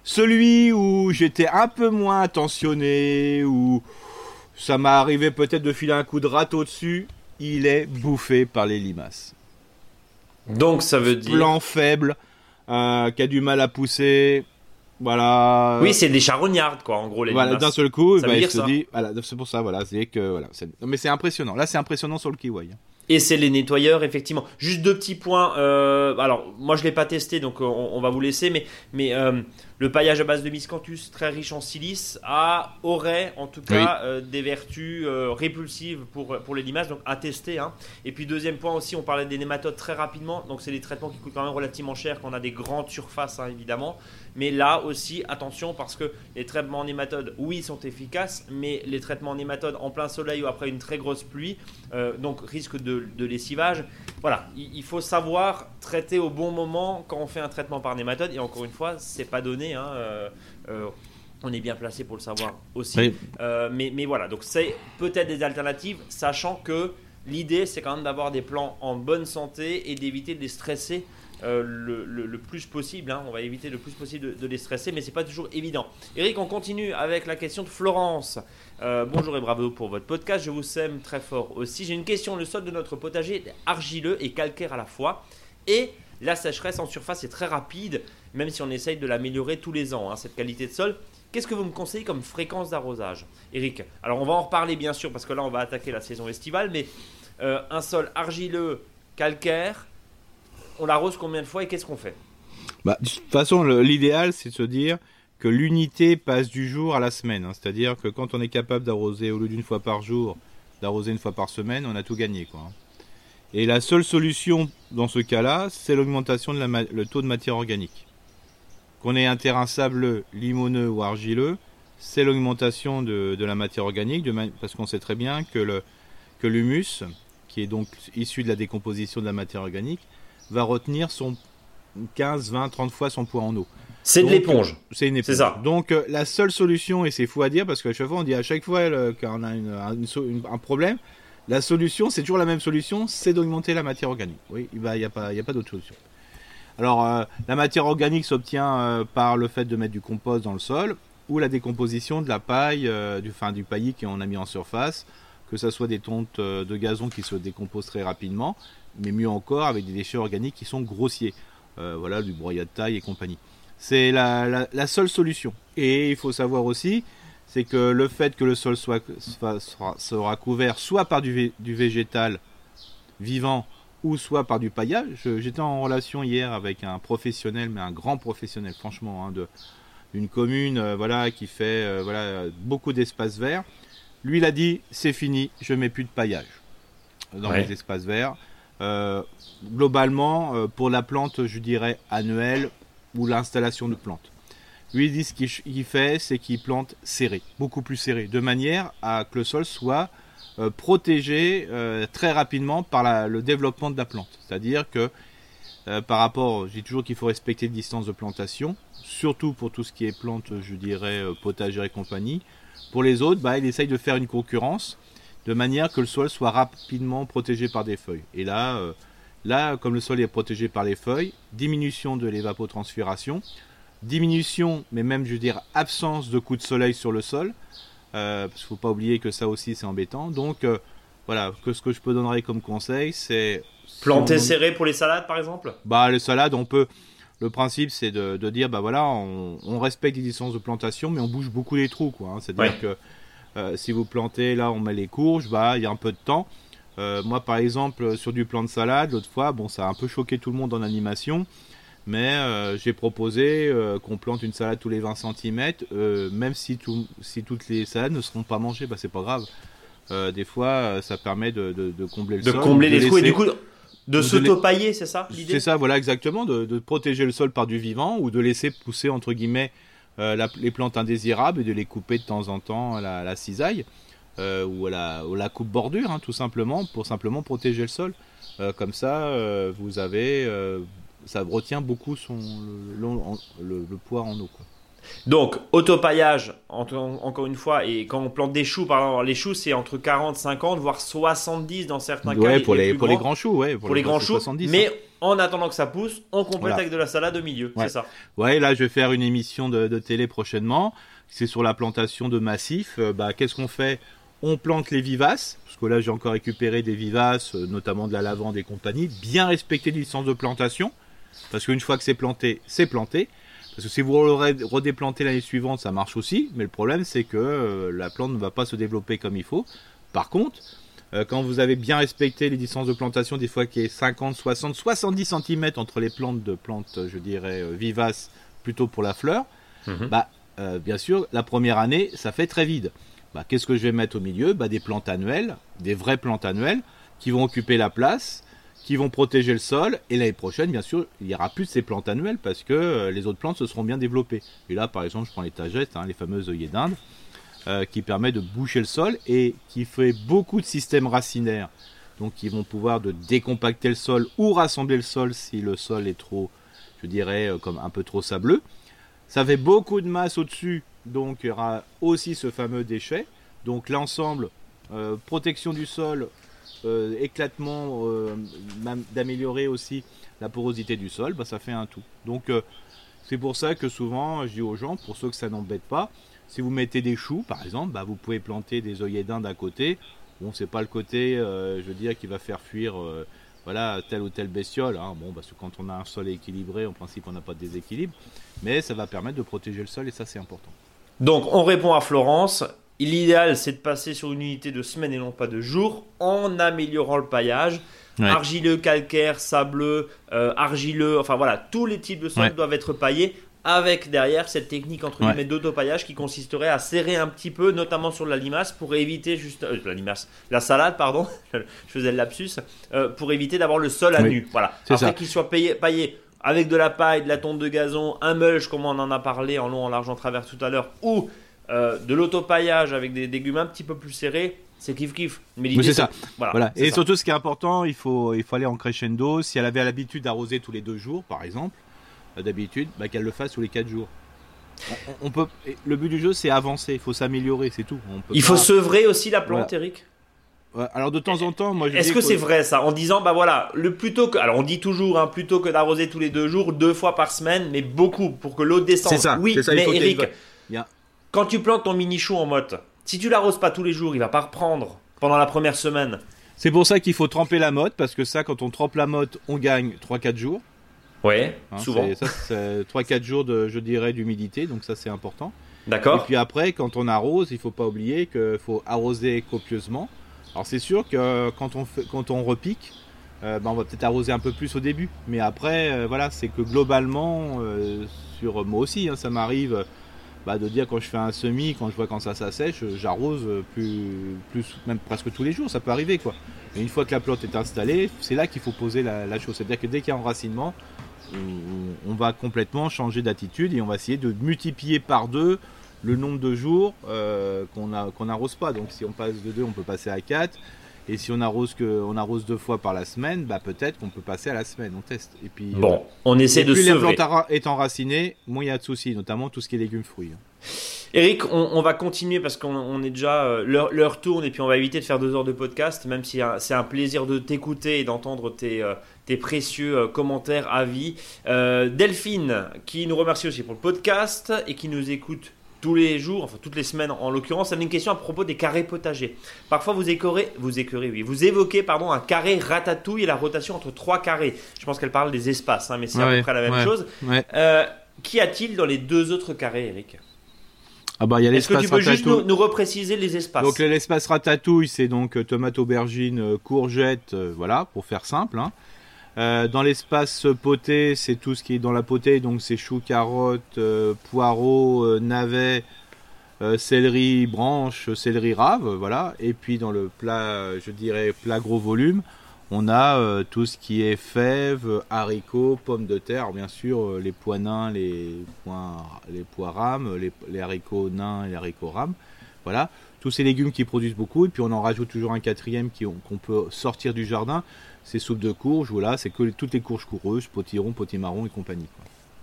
Celui où j'étais un peu moins attentionné, où ça m'est arrivé peut-être de filer un coup de râteau dessus, il est bouffé par les limaces. Donc ça veut dire. Plan faible, euh, qui a du mal à pousser, voilà. Oui, c'est des charognards, quoi, en gros, les Voilà, d'un seul coup, bah, il se dit, voilà, c'est pour ça, voilà, c'est que, voilà, mais c'est impressionnant. Là, c'est impressionnant sur le kiwi. Hein. Et c'est les nettoyeurs, effectivement. Juste deux petits points. Euh, alors, moi, je l'ai pas testé, donc on, va vous laisser. Mais, mais euh, le paillage à base de miscanthus, très riche en silice, a, aurait en tout cas euh, des vertus répulsives pour, pour les limaces, donc à tester. Hein. Et puis, deuxième point aussi, on parlait des nématodes très rapidement. Donc, c'est des traitements qui coûtent quand même relativement cher quand on a des grandes surfaces, hein, évidemment. Mais là aussi, attention parce que les traitements en nématodes, oui, sont efficaces, mais les traitements en nématodes en plein soleil ou après une très grosse pluie, euh, donc risque de, lessivage. Voilà, il, faut savoir traiter au bon moment quand on fait un traitement par nématode. Et encore une fois, c'est pas donné. Hein, euh, euh, on est bien placé pour le savoir aussi. mais, mais voilà, donc c'est peut-être des alternatives, sachant que l'idée, c'est quand même d'avoir des plants en bonne santé et d'éviter de les stresser euh, le, plus possible. Hein. On va éviter le plus possible de, les stresser, mais c'est pas toujours évident. Eric, on continue avec la question de Florence. Euh, bonjour et bravo pour votre podcast. Je vous sème très fort aussi. J'ai une question. Le sol de notre potager est argileux et calcaire à la fois. Et la sécheresse en surface est très rapide, même si on essaye de l'améliorer tous les ans, hein, cette qualité de sol. Qu'est-ce que vous me conseillez comme fréquence d'arrosage Eric, alors on va en reparler bien sûr, parce que là on va attaquer la saison estivale, mais euh, un sol argileux, calcaire, on l'arrose combien de fois et qu'est-ce qu'on fait? Bah, De toute façon, l'idéal, c'est de se dire que l'unité passe du jour à la semaine. Hein. C'est-à-dire que quand on est capable d'arroser au lieu d'une fois par jour, d'arroser une fois par semaine, on a tout gagné. Quoi. Hein. Et la seule solution dans ce cas-là, c'est l'augmentation de le taux de matière organique. Qu'on ait un terrain sableux, limoneux ou argileux, c'est l'augmentation de, la matière organique, parce qu'on sait très bien que, le, que l'humus, qui est donc issu de la décomposition de la matière organique, va retenir son 15, 20, 30 fois son poids en eau. C'est de l'éponge. C'est une éponge. C'est ça. Donc euh, la seule solution, et c'est fou à dire parce qu'à chaque fois on dit à chaque fois qu'on a un problème, la solution, c'est toujours la même solution, c'est d'augmenter la matière organique. Oui, il n'y a pas, a pas d'autre solution. Alors euh, la matière organique s'obtient euh, par le fait de mettre du compost dans le sol ou la décomposition de la paille, du, fin, du paillis qu'on a mis en surface, que ce soit des tontes de gazon qui se décomposent très rapidement, mais mieux encore avec des déchets organiques qui sont grossiers. Euh, voilà, du broyat de taille et compagnie. C'est la, seule solution. Et il faut savoir aussi, c'est que le fait que le sol soit, sera, couvert soit par du, végétal vivant ou soit par du paillage. J'étais en relation hier avec un professionnel, mais un grand professionnel, franchement, hein, de, d'une commune euh, voilà, qui fait euh, voilà, beaucoup d'espaces verts. Lui, il a dit c'est fini, je mets plus de paillage dans les espaces verts. Euh, globalement, pour la plante, je dirais annuelle ou l'installation de plantes. Lui, il dit ce qu'il fait, c'est qu'il plante serré, beaucoup plus serré, de manière à que le sol soit euh, protégé très rapidement par le développement de la plante. C'est-à-dire que par rapport, je dis toujours qu'il faut respecter les distances de plantation, surtout pour tout ce qui est plantes, je dirais, potagères et compagnie. Pour les autres, bah, il essaye de faire une concurrence de manière que le sol soit rapidement protégé par des feuilles. Et là, euh, là, comme le sol est protégé par les feuilles, diminution de l'évapotranspiration, diminution, mais même je veux dire absence de coups de soleil sur le sol, euh, parce qu'il ne faut pas oublier que ça aussi c'est embêtant. Donc euh, voilà, que ce que je peux donner comme conseil, c'est planter serré pour les salades par exemple? Bah les salades, on peut. Le principe, c'est de, dire, bah voilà, on, respecte les distances de plantation, mais on bouge beaucoup les trous, quoi. Hein. C'est-à-dire que euh, si vous plantez, là, on met les courges, bah, il y a un peu de temps. Euh, moi, par exemple, sur du plan de salade, l'autre fois, bon, ça a un peu choqué tout le monde en animation, mais euh, j'ai proposé qu'on plante une salade tous les 20 cm, même si, tout, si toutes les salades ne seront pas mangées, bah, c'est pas grave. des fois, ça permet de, combler le sol. De combler les trous et du coup, de s'auto-pailler, c'est ça l'idée? C'est ça, voilà, exactement, de, de, protéger le sol par du vivant ou de laisser pousser, entre guillemets, euh, les plantes indésirables et de les couper de temps en temps à la, cisaille euh, ou, à la, coupe bordure, hein, tout simplement, pour simplement protéger le sol. Euh, comme ça, vous avez, ça retient beaucoup son, le, poids en eau. Donc, autopaillage, encore une fois, et quand on plante des choux, par exemple, les choux, c'est entre 40, 50, voire 70 dans certains cas. Pour les, pour les grands choux, ouais. Pour, les, grands choux. mais en attendant que ça pousse, on complète avec de la salade au milieu, c'est ça Ouais, là, je vais faire une émission de, télé prochainement. C'est sur la plantation de massifs. Euh, bah, qu'est-ce qu'on fait? On plante les vivaces, parce que là, j'ai encore récupéré des vivaces, euh, notamment de la lavande et compagnie. Bien respecter les licences de plantation, parce qu'une fois que c'est planté, c'est planté. Parce que si vous le redéplantez l'année suivante, ça marche aussi, mais le problème c'est que euh, la plante ne va pas se développer comme il faut. Par contre, Euh, quand vous avez bien respecté les distances de plantation, des fois qui est 50, 60, 70 cm entre les plantes de plantes, je dirais, euh, vivaces, plutôt pour la fleur, mhm. bah, euh, bien sûr, la première année, ça fait très vide. Bah, Qu'est-ce que je vais mettre au milieu? Bah, Des plantes annuelles, des vraies plantes annuelles, qui vont occuper la place, qui vont protéger le sol, et l'année prochaine, bien sûr, il n'y aura plus ces plantes annuelles, parce que les autres plantes se seront bien développées. Et là, par exemple, je prends les tagettes, hein, les fameuses œillets d'Inde, euh, qui permet de boucher le sol et qui fait beaucoup de systèmes racinaires. Donc qui vont pouvoir de décompacter le sol ou rassembler le sol si le sol est trop, je dirais, euh, comme un peu trop sableux. Ça fait beaucoup de masse au-dessus, donc il y aura aussi ce fameux déchet. Donc l'ensemble, euh, protection du sol, éclatement, d'améliorer aussi la porosité du sol, bah, ça fait un tout. Donc c'est pour ça que souvent je dis aux gens, pour ceux que ça n'embête pas, si vous mettez des choux, par exemple, bah, vous pouvez planter des œillets d'Inde à côté. Bon, c'est pas le côté, euh, je veux dire, qui va faire fuir euh, voilà, telle ou telle bestiole. Hein. Bon, parce que quand on a un sol équilibré, en principe, on n'a pas de déséquilibre. Mais ça va permettre de protéger le sol et ça, c'est important. Donc, on répond à Florence. L'idéal, c'est de passer sur une unité de semaine et non pas de jour en améliorant le paillage. Argileux, calcaire, sableux, euh, argileux, enfin voilà, tous les types de sols doivent être paillés avec derrière cette technique entre guillemets d'autopaillage qui consisterait à serrer un petit peu, notamment sur la limace, pour éviter juste euh, la limace, la salade, pardon, je faisais le lapsus, euh, pour éviter d'avoir le sol à nu. Voilà. Après qu'il soit payé, paillé avec de la paille, de la tonte de gazon, un mulch comme on en a parlé en long, en large, en travers tout à l'heure, ou euh, de l'autopaillage avec des légumes un petit peu plus serrés, c'est kiff kiff. Mais c'est ça. Voilà. Et surtout, ce qui est important, il faut, il faut aller en crescendo. Si elle avait l'habitude d'arroser tous les deux jours, par exemple, d'habitude, bah, qu'elle le fasse tous les 4 jours. On, peut, le but du jeu, c'est avancer, il faut s'améliorer, c'est tout. il faut sevrer aussi la plante, Eric. alors de temps en temps, moi. Est-ce que c'est vrai ça, en disant bah voilà, le plutôt que, alors on dit toujours hein, plutôt que d'arroser tous les deux jours, deux fois par semaine, mais beaucoup pour que l'eau descende. C'est ça. Oui, mais Eric, quand tu plantes ton mini chou en motte, si tu l'arroses pas tous les jours, il va pas reprendre pendant la première semaine. C'est pour ça qu'il faut tremper la motte, parce que ça, quand on trempe la motte, on gagne 3-4 jours. Ouais, hein, souvent. Ça, c'est 3-4 jours, de, je dirais, d'humidité, donc ça, c'est important. D'accord. Et puis après, quand on arrose, il faut pas oublier qu'il faut arroser copieusement. Alors c'est sûr que quand on, fait, quand on repique, euh, ben, on va peut-être arroser un peu plus au début. Mais après, euh, voilà, c'est que globalement, euh, sur moi aussi, hein, ça m'arrive bah, de dire quand je fais un semis, quand je vois quand ça s'assèche, j'arrose plus, plus, même presque tous les jours, ça peut arriver quoi. Et une fois que la plante est installée, c'est là qu'il faut poser la, chose. C'est-à-dire que dès qu'il y a enracinement, on, va complètement changer d'attitude et on va essayer de multiplier par deux le nombre de jours euh, qu'on n'arrose pas. Donc si on passe de deux, on peut passer à 4. Et si on arrose que on arrose deux fois par la semaine, bah peut-être qu'on peut passer à la semaine. On teste. Et puis bon, euh, on essaie de plus la plante est enracinée, moins il y a de soucis, notamment tout ce qui est légumes fruits. Eric, on, va continuer parce qu'on est déjà euh, l'heure tourne et puis on va éviter de faire deux heures de podcast, même si c'est un plaisir de t'écouter et d'entendre tes, tes précieux euh, commentaires, avis. Euh, Delphine, qui nous remercie aussi pour le podcast et qui nous écoute tous les jours, enfin toutes les semaines en l'occurrence, elle a une question à propos des carrés potagers. Parfois vous écorez, vous écorez, oui, vous évoquez pardon un carré ratatouille et la rotation entre trois carrés. Je pense qu'elle parle des espaces, hein, mais c'est à peu près la même chose. Euh, Qu'y a-t-il dans les deux autres carrés, Eric? Ah bah, Est-ce que tu peux juste nous, repréciser les espaces? Donc l'espace ratatouille, c'est donc tomate, aubergine, courgette, voilà, pour faire simple. Hein. Euh, dans l'espace poté, c'est tout ce qui est dans la potée, donc c'est choux, carottes, euh, poireaux, euh, navets, céleri branche, céleri rave, voilà. Et puis dans le plat, je dirais plat gros volume, on a tout ce qui est fèves, haricots, pommes de terre, bien sûr les pois nains, les pois, les pois rames, les, haricots nains et les haricots rames, voilà. Tous ces légumes qui produisent beaucoup, et puis on en rajoute toujours un quatrième qu'on peut sortir du jardin c'est soupe de courge, voilà, c'est que toutes les courges coureuses, potiron, potimarron et compagnie.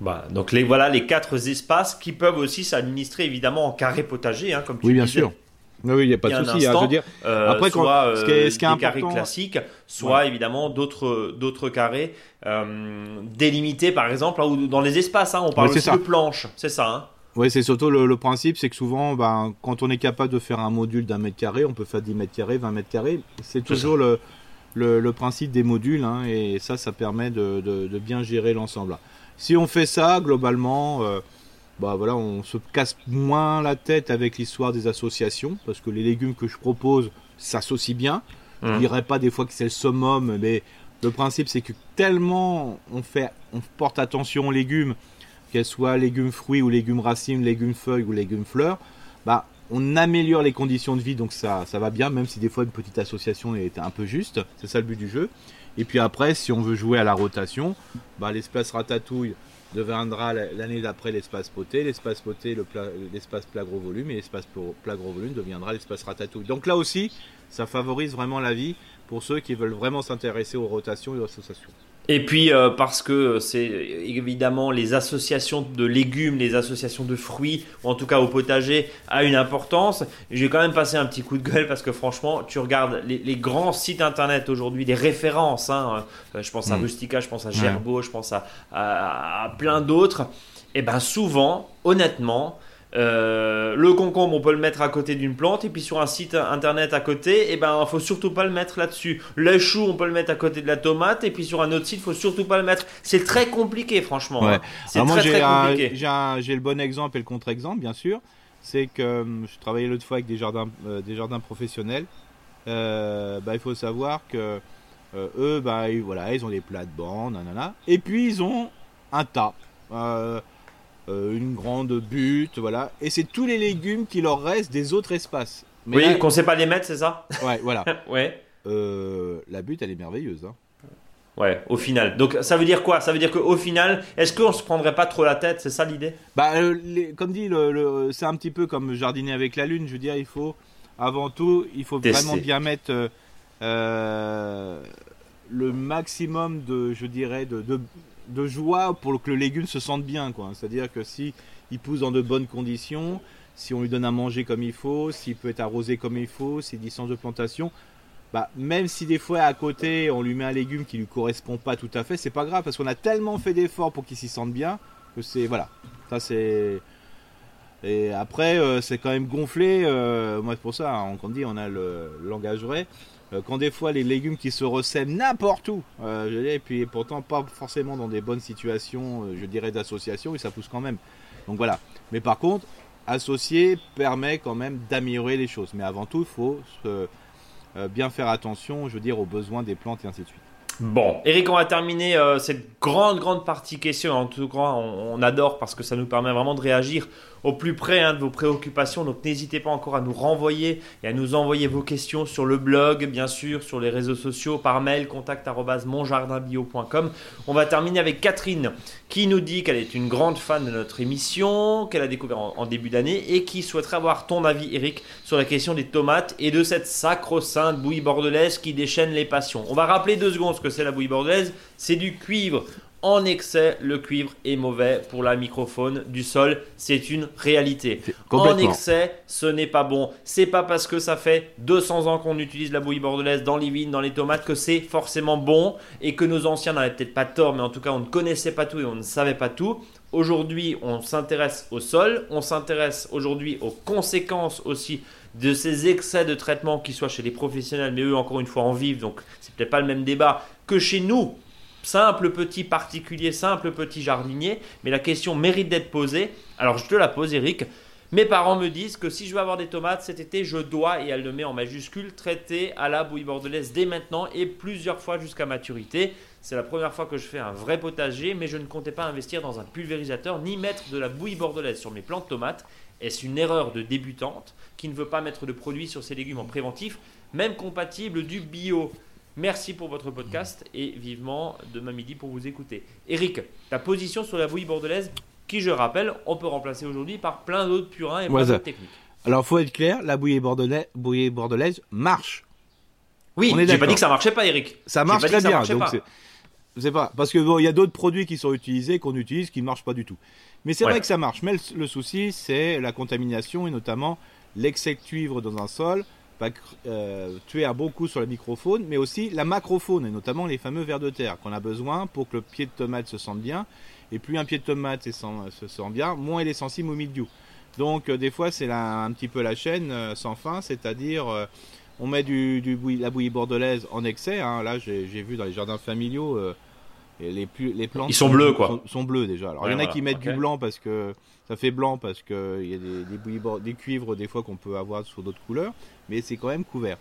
Bah, donc les, voilà les quatre espaces qui peuvent aussi s'administrer évidemment en carré potager, hein, comme tu Oui, bien sûr. Oui, il n'y a pas de souci. Hein, dire, euh, après, soit ce qui est, ce qui est des carrés classiques, soit évidemment d'autres d'autres carrés euh, délimités, par exemple, ou dans les espaces. Hein, on parle aussi de planches, c'est ça. Hein. Oui, c'est surtout le, principe, c'est que souvent, ben, quand on est capable de faire un module d'un mètre carré, on peut faire 10 mètres carrés, 20 mètres carrés. C'est toujours le, le, principe des modules, hein, et ça, ça permet de, bien gérer l'ensemble. Si on fait ça, globalement, euh, bah voilà, on se casse moins la tête avec l'histoire des associations, parce que les légumes que je propose s'associent bien. Je dirais pas des fois que c'est le summum, mais le principe c'est que tellement on fait, on porte attention aux légumes, qu'elles soient légumes fruits ou légumes racines, légumes feuilles ou légumes fleurs, bah on améliore les conditions de vie, donc ça, va bien, même si des fois une petite association est un peu juste. C'est ça le but du jeu. Et puis après, si on veut jouer à la rotation, bah, l'espace ratatouille deviendra l'année d'après l'espace poté, l'espace poté l'espace plat gros volume et l'espace plat gros volume deviendra l'espace ratatouille. Donc là aussi, ça favorise vraiment la vie pour ceux qui veulent vraiment s'intéresser aux rotations et aux associations. Et puis euh, parce que c'est évidemment les associations de légumes, les associations de fruits, ou en tout cas au potager, a une importance. J'ai quand même passé un petit coup de gueule parce que franchement, tu regardes les, grands sites internet aujourd'hui, des références. Hein, euh, je pense à mm. Rustica, je pense à Gerbeau, je pense à, à plein d'autres. Et ben souvent, honnêtement, euh, le concombre, on peut le mettre à côté d'une plante, et puis sur un site internet à côté, et eh ben, faut surtout pas le mettre là-dessus. Le chou, on peut le mettre à côté de la tomate, et puis sur un autre site, faut surtout pas le mettre. C'est très compliqué, franchement. Hein. C'est très, très compliqué. J'ai le bon exemple et le contre-exemple, bien sûr. C'est que euh, je travaillais l'autre fois avec des jardins, euh, des jardins professionnels. bah, il faut savoir que eux, bah, voilà, ils ont des plates-bandes, nanana, et puis ils ont un tas. Euh, une grande butte, voilà. Et c'est tous les légumes qui leur restent des autres espaces. Mais oui, qu'on sait pas les mettre, c'est ça Ouais, voilà. ouais. Euh, la butte, elle est merveilleuse. Hein. Ouais, au final. Donc ça veut dire quoi? Ça veut dire qu'au final, est-ce qu'on se prendrait pas trop la tête? C'est ça l'idée? Bah, euh, comme dit, le, c'est un petit peu comme jardiner avec la lune. Je veux dire, il faut avant tout, il faut vraiment bien mettre le maximum de, je dirais, de, de joie pour que le légume se sente bien. C'est-à-dire que si il pousse dans de bonnes conditions, si on lui donne à manger comme il faut, s'il peut être arrosé comme il faut, s'il distance de plantation, bah, même si des fois à côté on lui met un légume qui lui correspond pas tout à fait, c'est pas grave parce qu'on a tellement fait d'efforts pour qu'il s'y sente bien que c'est voilà. Ça c'est et après euh, c'est quand même gonflé. Euh, moi pour ça, hein, on, dit on a le langage vrai. Euh, quand des fois les légumes qui se ressèment n'importe où, euh, et puis pourtant pas forcément dans des bonnes situations, euh, je dirais d'association, et ça pousse quand même. Donc voilà. Mais par contre, associer permet quand même d'améliorer les choses. Mais avant tout, il faut bien faire attention, je veux dire, aux besoins des plantes et ainsi de suite. Bon, Eric, on va terminer cette grande, grande partie question. En tout cas, on, adore parce que ça nous permet vraiment de réagir au plus près hein, de vos préoccupations. Donc n'hésitez pas encore à nous renvoyer et à nous envoyer vos questions sur le blog, bien sûr, sur les réseaux sociaux, par mail, contact.monjardinbio.com. On va terminer avec Catherine qui nous dit qu'elle est une grande fan de notre émission, qu'elle a découvert en, début d'année et qui souhaiterait avoir ton avis, Eric, sur la question des tomates et de cette sacro-sainte bouillie bordelaise qui déchaîne les passions. On va rappeler deux secondes ce que c'est la bouillie bordelaise. C'est du cuivre en excès, le cuivre est mauvais pour la microphone du sol. C'est une réalité. En excès, ce n'est pas bon. C'est pas parce que ça fait 200 ans qu'on utilise la bouillie bordelaise dans les vignes, dans les tomates, que c'est forcément bon et que nos anciens n'avaient peut-être pas tort, mais en tout cas, on ne connaissait pas tout et on ne savait pas tout. Aujourd'hui, on s'intéresse au sol, on s'intéresse aujourd'hui aux conséquences aussi de ces excès de traitement qui soient chez les professionnels, mais eux encore une fois en vivent, donc c'est peut-être pas le même débat que chez nous simple petit particulier, simple petit jardinier, mais la question mérite d'être posée. Alors je te la pose Eric. Mes parents me disent que si je veux avoir des tomates cet été, je dois, et elle le met en majuscule, traiter à la bouillie bordelaise dès maintenant et plusieurs fois jusqu'à maturité. C'est la première fois que je fais un vrai potager, mais je ne comptais pas investir dans un pulvérisateur ni mettre de la bouillie bordelaise sur mes plantes tomates. Est-ce une erreur de débutante qui ne veut pas mettre de produits sur ses légumes en préventif, même compatible du bio? Merci pour votre podcast et vivement demain midi pour vous écouter. Eric, ta position sur la bouillie bordelaise, qui je rappelle, on peut remplacer aujourd'hui par plein d'autres purins et plein d'autres techniques. Alors faut être clair, la bouillie bordelaise, bouillie bordelaise marche. Oui, j'ai pas dit que ça marchait pas, Eric. Ça marche très bien. c'est pas parce que il y a d'autres produits qui sont utilisés qu'on utilise qui ne marchent pas du tout. Mais c'est vrai que ça marche. Mais le souci, c'est la contamination et notamment l'excès de cuivre dans un sol va euh, tuer beaucoup sur la microfaune, mais aussi la macrofaune, et notamment les fameux vers de terre qu'on a besoin pour que le pied de tomate se sente bien. Et plus un pied de tomate se sent, bien, moins il est sensible au milieu. Donc euh, des fois c'est un petit peu la chaîne euh, sans fin, c'est-à-dire on met du, la bouillie bordelaise en excès. Hein. Là j'ai vu dans les jardins familiaux les, les plantes ils sont, bleus quoi. Sont, bleus déjà. Alors il y en a qui mettent du blanc parce que ça fait blanc parce qu'il y a des, des, des cuivres des fois qu'on peut avoir sur d'autres couleurs, mais c'est quand même couvert.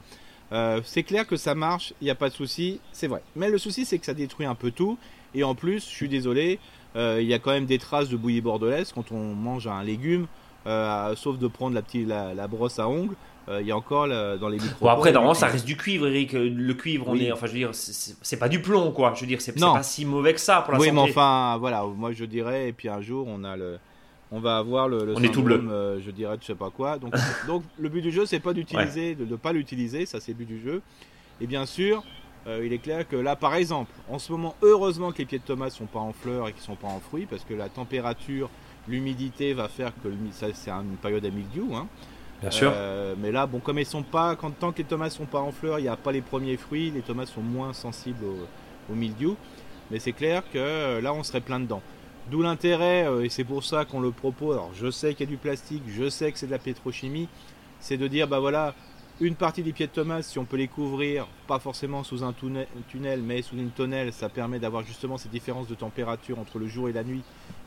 Euh, c'est clair que ça marche, il n'y a pas de souci, c'est vrai. Mais le souci, c'est que ça détruit un peu tout. Et en plus, je suis désolé, il y a quand même des traces de bouillie bordelaise quand on mange un légume, sauf de prendre la, petite, la brosse à ongles. Euh, il y a encore dans les micro Bon, après, normalement, ça reste du cuivre, Eric. Le cuivre, on est, enfin, je veux dire, c'est pas du plomb, quoi. Je veux dire, c'est pas si mauvais que ça pour la oui, santé. Oui, mais enfin, voilà, moi je dirais, et puis un jour, on a le. On va avoir le, le on est tout bleu. Euh, je dirais, je sais pas quoi. Donc, donc le but du jeu, c'est pas d'utiliser, de ne pas l'utiliser, ça c'est le but du jeu. Et bien sûr, euh, il est clair que là, par exemple, en ce moment, heureusement que les pieds de tomates sont pas en fleurs et qu'ils sont pas en fruits, parce que la température, l'humidité va faire que ça c'est une période à mildiou. Hein. Bien sûr. Euh, mais là, bon, comme ils sont pas, quand tant que les tomates sont pas en fleurs, il n'y a pas les premiers fruits, les tomates sont moins sensibles au, mildiou. Mais c'est clair que euh, là, on serait plein dedans. D'où l'intérêt, euh, et c'est pour ça qu'on le propose. Alors, je sais qu'il y a du plastique, je sais que c'est de la pétrochimie. C'est de dire, bah voilà, une partie des pieds de tomates, si on peut les couvrir, pas forcément sous un tunnel, mais sous une tonnelle, ça permet d'avoir justement ces différences de température entre le jour et la nuit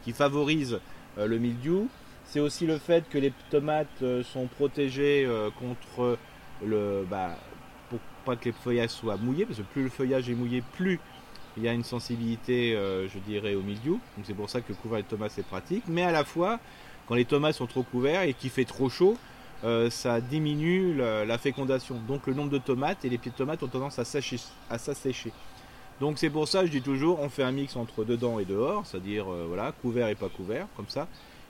qui favorisent le mildiou. C'est aussi le fait que les tomates euh, sont protégées euh, contre le. Bah, pour pas que les feuillages soient mouillés, parce que plus le feuillage est mouillé, plus il y a une sensibilité, euh, je dirais, au milieu. Donc c'est pour ça que couvrir les tomates c'est pratique. Mais à la fois, quand les tomates sont trop couverts et qu'il fait trop chaud, ça diminue la, fécondation. Donc le nombre de tomates et les pieds de tomates ont tendance à s'assécher. Donc c'est pour ça, je dis toujours, on fait un mix entre dedans et dehors, c'est-à-dire voilà, couvert et pas couvert, comme ça.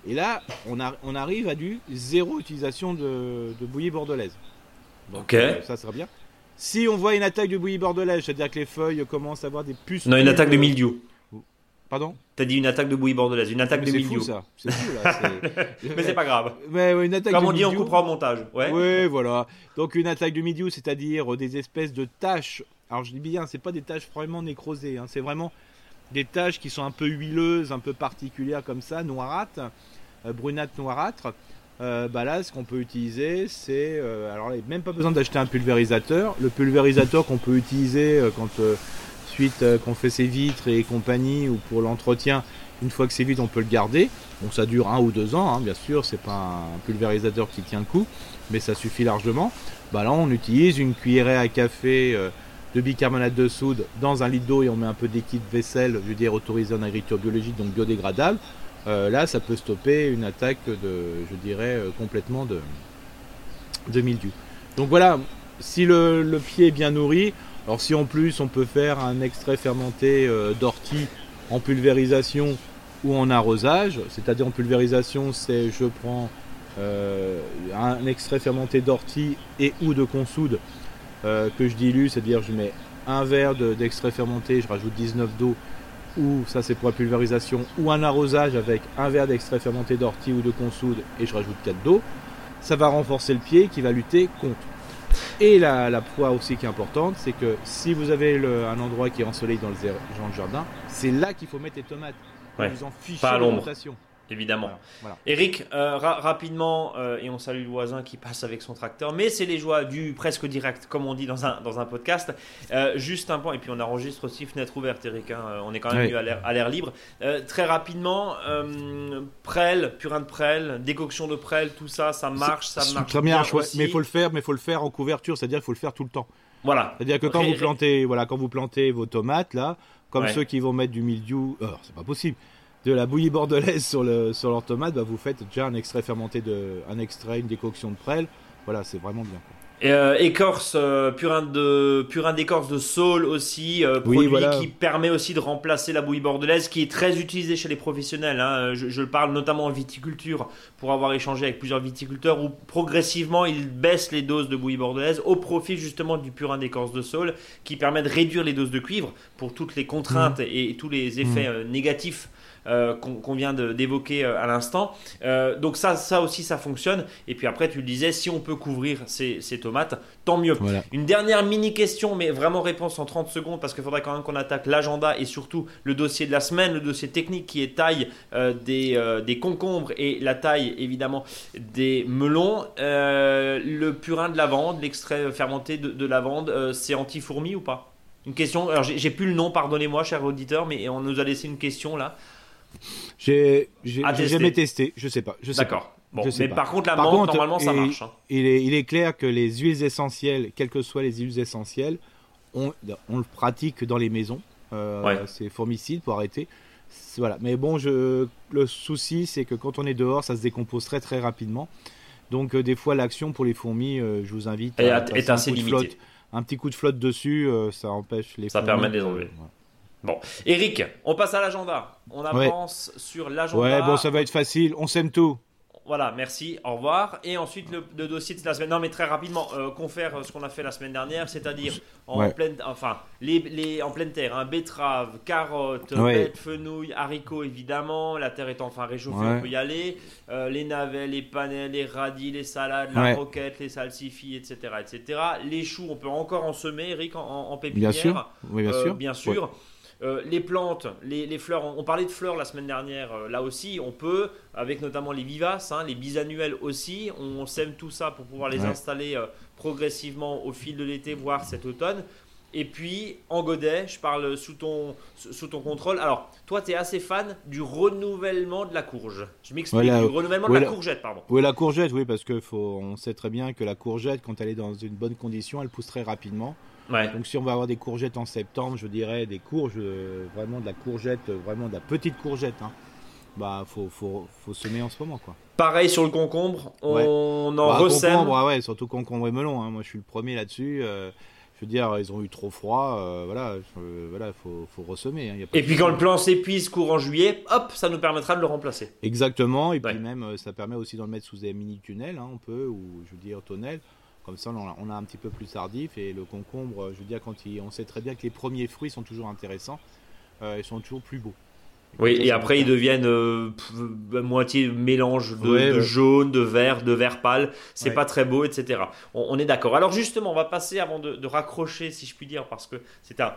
Et là, on, on arrive à du zéro utilisation de, bouillie bordelaise. Donc, ok. Euh, ça sera bien. Si on voit une attaque de bouillie bordelaise, c'est-à-dire que les feuilles commencent à avoir des puces. Non, une attaque de mildiou. Pardon? T'as dit une attaque de bouillie bordelaise, une attaque de mildiou. C'est fou ça. C'est fou là. Mais c'est pas grave. Mais, une attaque Comme on dit, on coupera au montage. Ouais. Oui, voilà. Donc une attaque de mildiou, c'est-à-dire des espèces de taches. Alors je dis bien, c'est pas des taches vraiment nécrosées. Hein. C'est vraiment des taches qui sont un peu huileuses, un peu particulières comme ça, noirâtres. Euh, brunâtre noirâtre, euh, bah là, ce qu'on peut utiliser, c'est. Euh, alors, même pas besoin d'acheter un pulvérisateur. Le pulvérisateur qu'on peut utiliser quand, suite qu'on fait ses vitres et compagnie, ou pour l'entretien, une fois que c'est vide, on peut le garder. Bon, ça dure un ou deux ans, hein, bien sûr, c'est pas un pulvérisateur qui tient le coup, mais ça suffit largement. Bah là, on utilise une cuillerée à café de bicarbonate de soude dans un litre d'eau et on met un peu d'équipe vaisselle, je veux dire autorisé en agriculture biologique, donc biodégradable. Euh, là, ça peut stopper une attaque de, je dirais, euh, complètement de, de mildiou. Donc voilà, si le, pied est bien nourri, alors si en plus on peut faire un extrait fermenté euh, d'ortie en pulvérisation ou en arrosage, c'est-à-dire en pulvérisation, c'est je prends un extrait fermenté d'ortie et ou de consoude que je dilue, c'est-à-dire je mets un verre d'extrait fermenté, je rajoute 19 d'eau ou ça c'est pour la pulvérisation, ou un arrosage avec un verre d'extrait fermenté d'ortie ou de consoude et je rajoute 4 d'eau, ça va renforcer le pied qui va lutter contre. Et la, la poids aussi qui est importante, c'est que si vous avez un endroit qui est ensoleillé dans le, dans le jardin, c'est là qu'il faut mettre les tomates. Vous en fichez pas à l'ombre évidemment. Eric, euh, rapidement, euh, et on salue le voisin qui passe avec son tracteur, mais c'est les joies du presque direct, comme on dit dans un, dans un podcast. Euh, juste un point, et puis on enregistre aussi fenêtre ouverte, Eric, hein, on est quand même à l'air libre. très rapidement, prêle, purin de prêle, décoction de prêle, tout ça, ça marche, ça marche. Très bien, mais il faut le faire, mais faut le faire en couverture, c'est-à-dire il faut le faire tout le temps. Voilà. C'est-à-dire que quand vous plantez, voilà, quand vous plantez vos tomates là, comme ceux qui vont mettre du mildiou, c'est pas possible de la bouillie bordelaise sur, le, sur leur tomate, bah, vous faites déjà un extrait fermenté, de, un extrait, une décoction de prêle. Voilà, c'est vraiment bien. Et, euh, écorce, euh, purin de purin d'écorce de saule aussi, euh, produit qui permet aussi de remplacer la bouillie bordelaise, qui est très utilisée chez les professionnels. Hein. Je, je, le parle notamment en viticulture, pour avoir échangé avec plusieurs viticulteurs, où progressivement ils baissent les doses de bouillie bordelaise au profit justement du purin d'écorce de saule, qui permet de réduire les doses de cuivre pour toutes les contraintes mmh. et, tous les effets mmh. négatifs euh, qu'on vient d'évoquer euh, à l'instant. Euh, donc ça, ça aussi, ça fonctionne. Et puis après, tu le disais, si on peut couvrir ces, tomates, tant mieux. Une dernière mini question, mais vraiment réponse en 30 secondes, parce qu'il faudrait quand même qu'on attaque l'agenda et surtout le dossier de la semaine, le dossier technique qui est taille des, des, concombres et la taille évidemment des melons. le purin de lavande, l'extrait fermenté de, de lavande, c'est anti-fourmi ou pas? Une question, alors j'ai plus le nom, pardonnez-moi, cher auditeur, mais on nous a laissé une question là. J'ai jamais testé, je sais pas. D'accord. Bon, mais par contre, la menthe, normalement, ça marche. Hein. Il, est, il, est, clair que les huiles essentielles, quelles que soient les huiles essentielles, on, on le pratique dans les maisons. Euh, c'est formicide pour arrêter. Voilà. Mais bon, je, le souci, c'est que quand on est dehors, ça se décompose très très rapidement. Donc, euh, des fois, l'action pour les fourmis, euh, je vous invite à est assez limitée. Un petit coup de flotte dessus, ça empêche les. Ça permet de les enlever. Bon, Eric, on passe à l'agenda. On avance sur l'agenda. Ouais, bon, ça va être facile. On sème tout. Voilà, merci, au revoir. Et ensuite, le, dossier de la semaine. Non, mais très rapidement, euh, confère euh, ce qu'on a fait la semaine dernière, c'est-à-dire en, pleine, enfin, les, en pleine terre, hein, betterave, carottes, fenouil, haricots, évidemment. La terre est enfin réchauffée, on peut y aller. Euh, les navets, les panais, les radis, les salades, la roquette, les salsifis, etc., etc. Les choux, on peut encore en semer, Eric, en, en pépinière. Bien sûr, oui, bien sûr. Bien sûr. Euh, les plantes, les, fleurs, on, parlait de fleurs la semaine dernière, euh, là aussi, on peut, avec notamment les vivaces, hein, les bisannuels aussi, on, sème tout ça pour pouvoir les installer euh, progressivement au fil de l'été, voire cet automne. Et puis, en godet, je parle sous ton, sous ton contrôle. Alors, toi, tu es assez fan du renouvellement de la courge. Je m'explique, du renouvellement de la, courgette, pardon. Oui, la courgette, oui, parce qu'on sait très bien que la courgette, quand elle est dans une bonne condition, elle pousse très rapidement. Donc si on va avoir des courgettes en septembre, je dirais des courges, euh, vraiment de la courgette, euh, vraiment de la petite courgette. Hein. Bah faut, faut, faut semer en ce moment quoi. Pareil sur le concombre, on en bah. Concombre, ouais, surtout concombre et melon. Hein. Moi je suis le premier là-dessus. Euh, je veux dire, ils ont eu trop froid, voilà, voilà, faut, faut ressemer. Hein. et puis quand le plan s'épuise courant juillet, hop, ça nous permettra de le remplacer. Exactement, et puis même ça permet aussi d'en mettre sous des mini tunnels, on peut, ou je veux dire tonnels. Comme ça, on a, un petit peu plus tardif. Et le concombre, je veux dire, quand on sait très bien que les premiers fruits sont toujours intéressants, euh, ils sont toujours plus beaux. Oui, et après ils deviennent euh, moitié mélange de, jaune, de vert, de vert pâle. C'est pas très beau, etc. On, est d'accord. Alors justement, on va passer avant de, de, raccrocher, si je puis dire, parce que c'est un,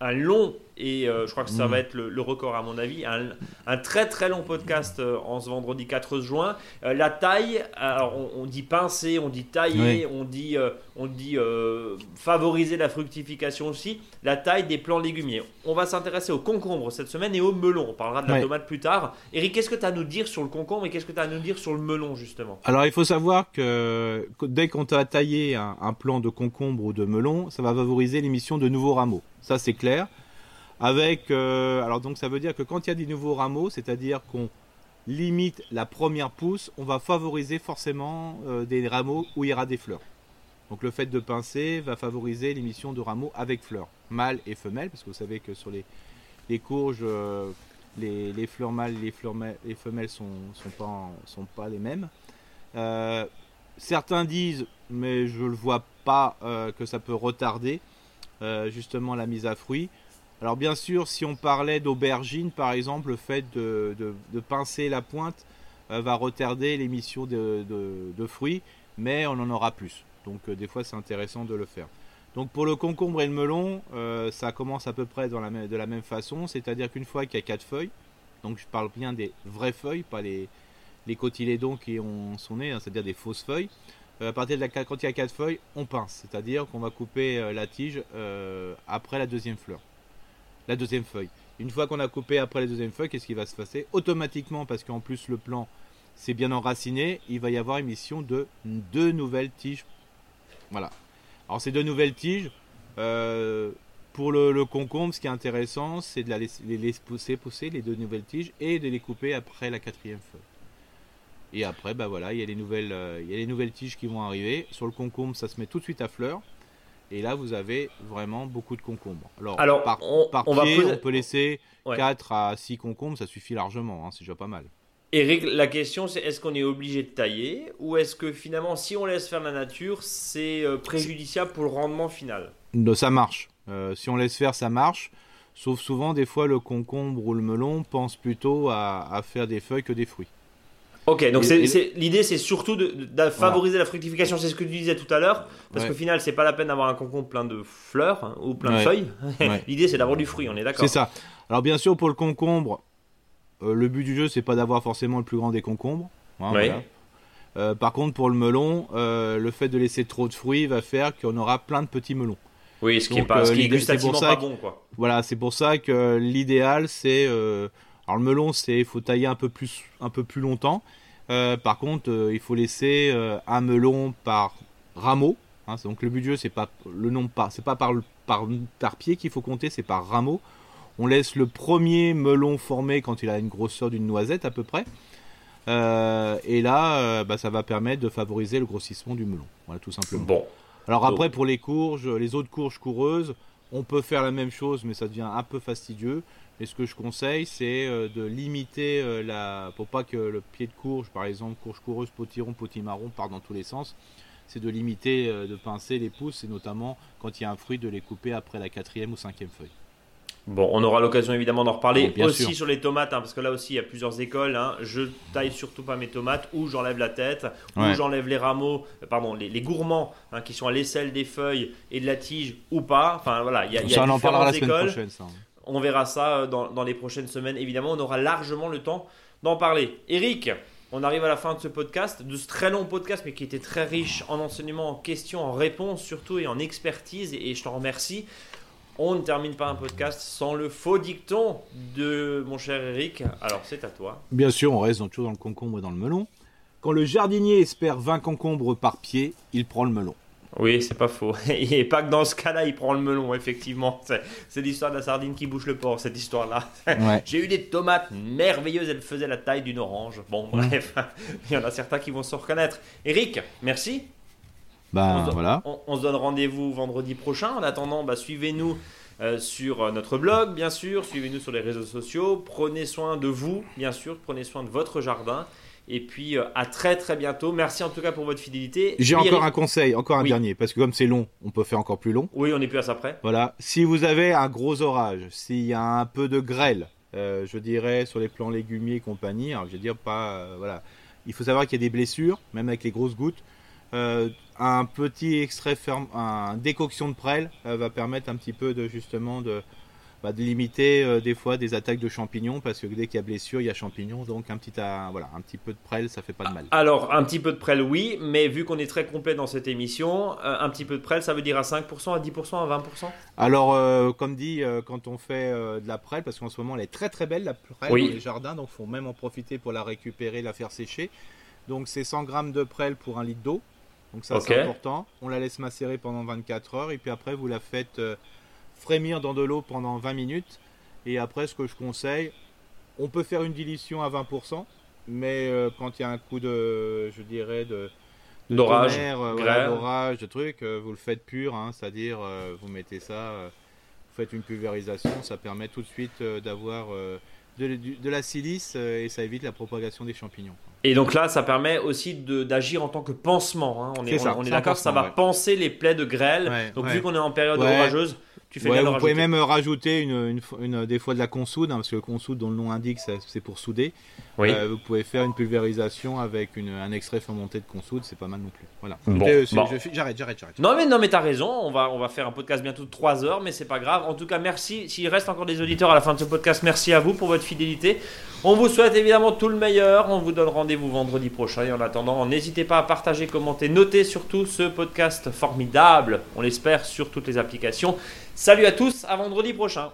un long et euh, je crois que ça va mm. être le, record à mon avis, un, très très long podcast euh, en ce vendredi 4 juin. Euh, la taille, on, dit pincer, on dit tailler, on dit, on dit favoriser la fructification aussi. La taille des plants légumiers. On va s'intéresser au concombre cette semaine et au melon. On parlera de la tomate plus tard. Eric, qu'est-ce que tu as à nous dire sur le concombre et qu'est-ce que tu as à nous dire sur le melon justement? Alors il faut savoir que dès qu'on a taillé un, un plant de concombre ou de melon, ça va favoriser l'émission de nouveaux rameaux. Ça c'est clair. Avec, euh, alors donc ça veut dire que quand il y a des nouveaux rameaux, c'est-à-dire qu'on limite la première pousse, on va favoriser forcément euh, des rameaux où il y aura des fleurs. Donc le fait de pincer va favoriser l'émission de rameaux avec fleurs, mâles et femelles, parce que vous savez que sur les, courges, euh, les, fleurs mâles et les fleurs les femelles sont, sont, pas, sont pas les mêmes. certains disent, mais je ne le vois pas, que ça peut retarder justement la mise à fruit. Alors bien sûr, si on parlait d'aubergine, par exemple, le fait de, pincer la pointe euh, va retarder l'émission de, fruits, mais on en aura plus. Donc euh, des fois, c'est intéressant de le faire. Donc pour le concombre et le melon, euh, ça commence à peu près de la même façon, c'est-à-dire qu'une fois qu'il y a quatre feuilles, donc je parle bien des vraies feuilles, pas les, les cotylédons qui ont son nez, hein, c'est-à-dire des fausses feuilles. À partir de la, quand il y a quatre feuilles, on pince, c'est-à-dire qu'on va couper la tige après la deuxième fleur la deuxième feuille. Une fois qu'on a coupé après la deuxième feuille, qu'est-ce qui va se passer? Automatiquement, parce qu'en plus le plan s'est bien enraciné, il va y avoir émission de deux nouvelles tiges. Voilà. Alors ces deux nouvelles tiges, euh, pour le, concombre, ce qui est intéressant, c'est de les laisser pousser, pousser les deux nouvelles tiges et de les couper après la quatrième feuille. Et après, bah voilà, il y a les nouvelles, euh, il y a les nouvelles tiges qui vont arriver. Sur le concombre, ça se met tout de suite à fleur. Et là, vous avez vraiment beaucoup de concombres. Alors, par, on, pied, on peut laisser 4 à 6 concombres, ça suffit largement, hein, c'est déjà pas mal. Eric, la question c'est est-ce qu'on est obligé de tailler ou est-ce que finalement, si on laisse faire la nature, c'est euh, préjudiciable pour le rendement final? Ça marche. Euh, si on laisse faire, ça marche. Sauf souvent, des fois, le concombre ou le melon pense plutôt à faire des feuilles que des fruits. Ok, donc l'idée c'est surtout de, favoriser la fructification, c'est ce que tu disais tout à l'heure, parce qu'au final c'est pas la peine d'avoir un concombre plein de fleurs hein, ou plein de feuilles. l'idée c'est d'avoir du fruit, on est d'accord. C'est ça. Alors bien sûr pour le concombre, euh, le but du jeu c'est pas d'avoir forcément le plus grand des concombres. Hein, euh, par contre pour le melon, euh, le fait de laisser trop de fruits va faire qu'on aura plein de petits melons. Oui, ce qui est pas, ce qui est pas bon quoi. Voilà, c'est pour ça que l'idéal c'est alors le melon, c'est il faut tailler un peu plus un peu plus longtemps. par contre, il faut laisser un melon par rameau. Hein, donc le but du jeu, c'est pas le nombre par, c'est pas par, par, par pied qu'il faut compter, c'est par rameau. On laisse le premier melon formé quand il a une grosseur d'une noisette à peu près. Euh, et là, euh, bah, ça va permettre de favoriser le grossissement du melon. Voilà, tout simplement. Bon. Alors après, pour les courges, les autres courges coureuses, on peut faire la même chose, mais ça devient un peu fastidieux. Et ce que je conseille, c'est euh, de limiter la, pour pas que le pied de courge, par exemple, courge coureuse, potiron, potimarron, part dans tous les sens. C'est de limiter, de pincer les pousses, et notamment quand il y a un fruit, de les couper après la quatrième ou cinquième feuille. Bon, on aura l'occasion évidemment d'en reparler aussi sur les tomates, hein, parce que là aussi il y a plusieurs écoles. Hein. Je taille surtout pas mes tomates, ou j'enlève la tête, ou j'enlève les rameaux, euh, pardon, les, gourmands hein, qui sont à l'aisselle des feuilles et de la tige, ou pas. Enfin voilà, il y a, y a on en la écoles. Prochaine, ça. On verra ça euh, dans, dans les prochaines semaines. Évidemment, on aura largement le temps d'en parler. Eric, on arrive à la fin de ce podcast, de ce très long podcast, mais qui était très riche en enseignements, en questions, en réponses surtout et en expertise. Et, je t'en remercie. On ne termine pas un podcast sans le faux dicton de mon cher Eric. Alors c'est à toi. Bien sûr, on reste toujours dans le concombre et dans le melon. Quand le jardinier espère 20 concombres par pied, il prend le melon. Oui, c'est pas faux. Et pas que dans ce cas-là, il prend le melon, effectivement. C'est l'histoire de la sardine qui bouche le port, cette histoire-là. J'ai eu des tomates merveilleuses, elles faisaient la taille d'une orange. Bon, bref, il y en a certains qui vont se reconnaître. Eric, merci. Bah, on, voilà. on, se donne rendez-vous vendredi prochain. En attendant, bah, suivez-nous euh, sur euh, notre blog, bien sûr. Suivez-nous sur les réseaux sociaux. Prenez soin de vous, bien sûr. Prenez soin de votre jardin. Et puis euh, à très très bientôt. Merci en tout cas pour votre fidélité. J'ai encore un conseil, encore un dernier, parce que comme c'est long, on peut faire encore plus long. Oui, on est plus à ça près. Voilà. Si vous avez un gros orage, s'il y a un peu de grêle, je dirais sur les plants légumiers et compagnie, alors je veux dire pas, voilà. Il faut savoir qu'il y a des blessures, même avec les grosses gouttes. Euh, un petit extrait ferme, un décoction de prêle euh, va permettre un petit peu de justement de, bah, de limiter euh, des fois des attaques de champignons parce que dès qu'il y a blessure, il y a champignons. Donc un petit, voilà, un petit peu de prêle, ça fait pas de mal. Alors un petit peu de prêle, oui, mais vu qu'on est très complet dans cette émission, un petit peu de prêle, ça veut dire à 5%, à 10%, à 20% Alors comme dit, quand on fait de la prêle, parce qu'en ce moment elle est très très belle la prêle dans les jardins, donc faut même en profiter pour la récupérer, la faire sécher. Donc c'est 100 grammes de prêle pour un litre d'eau. Donc ça c'est important. On la laisse macérer pendant 24 heures et puis après vous la faites euh, frémir dans de l'eau pendant 20 minutes. Et après ce que je conseille, on peut faire une dilution à 20%, mais euh, quand il y a un coup de, je dirais, de d'orage, euh, de truc, vous le faites pur, hein, c'est-à-dire vous mettez ça, vous faites une pulvérisation, ça permet tout de suite d'avoir de, la silice et ça évite la propagation des champignons. Et donc là, ça permet aussi d'agir en tant que pansement. Hein. On est, on, est d'accord, ça va panser les plaies de grêle. donc vu qu'on est en période orageuse, tu fais Vous pouvez même rajouter une, une, des fois de la consoude, hein, parce que le consoude, dont le nom indique, c'est pour souder. Euh, vous pouvez faire une pulvérisation avec un extrait fermenté de consoude, c'est pas mal non plus. Voilà. J'arrête, j'arrête, j'arrête. Non mais non mais t'as raison, on va on va faire un podcast bientôt de 3 heures, mais c'est pas grave. En tout cas, merci. S'il reste encore des auditeurs à la fin de ce podcast, merci à vous pour votre fidélité. On vous souhaite évidemment tout le meilleur. On vous donne rendez-vous vendredi prochain. Et en attendant, n'hésitez pas à partager, commenter, noter surtout ce podcast formidable. On l'espère sur toutes les applications. Salut à tous, à vendredi prochain.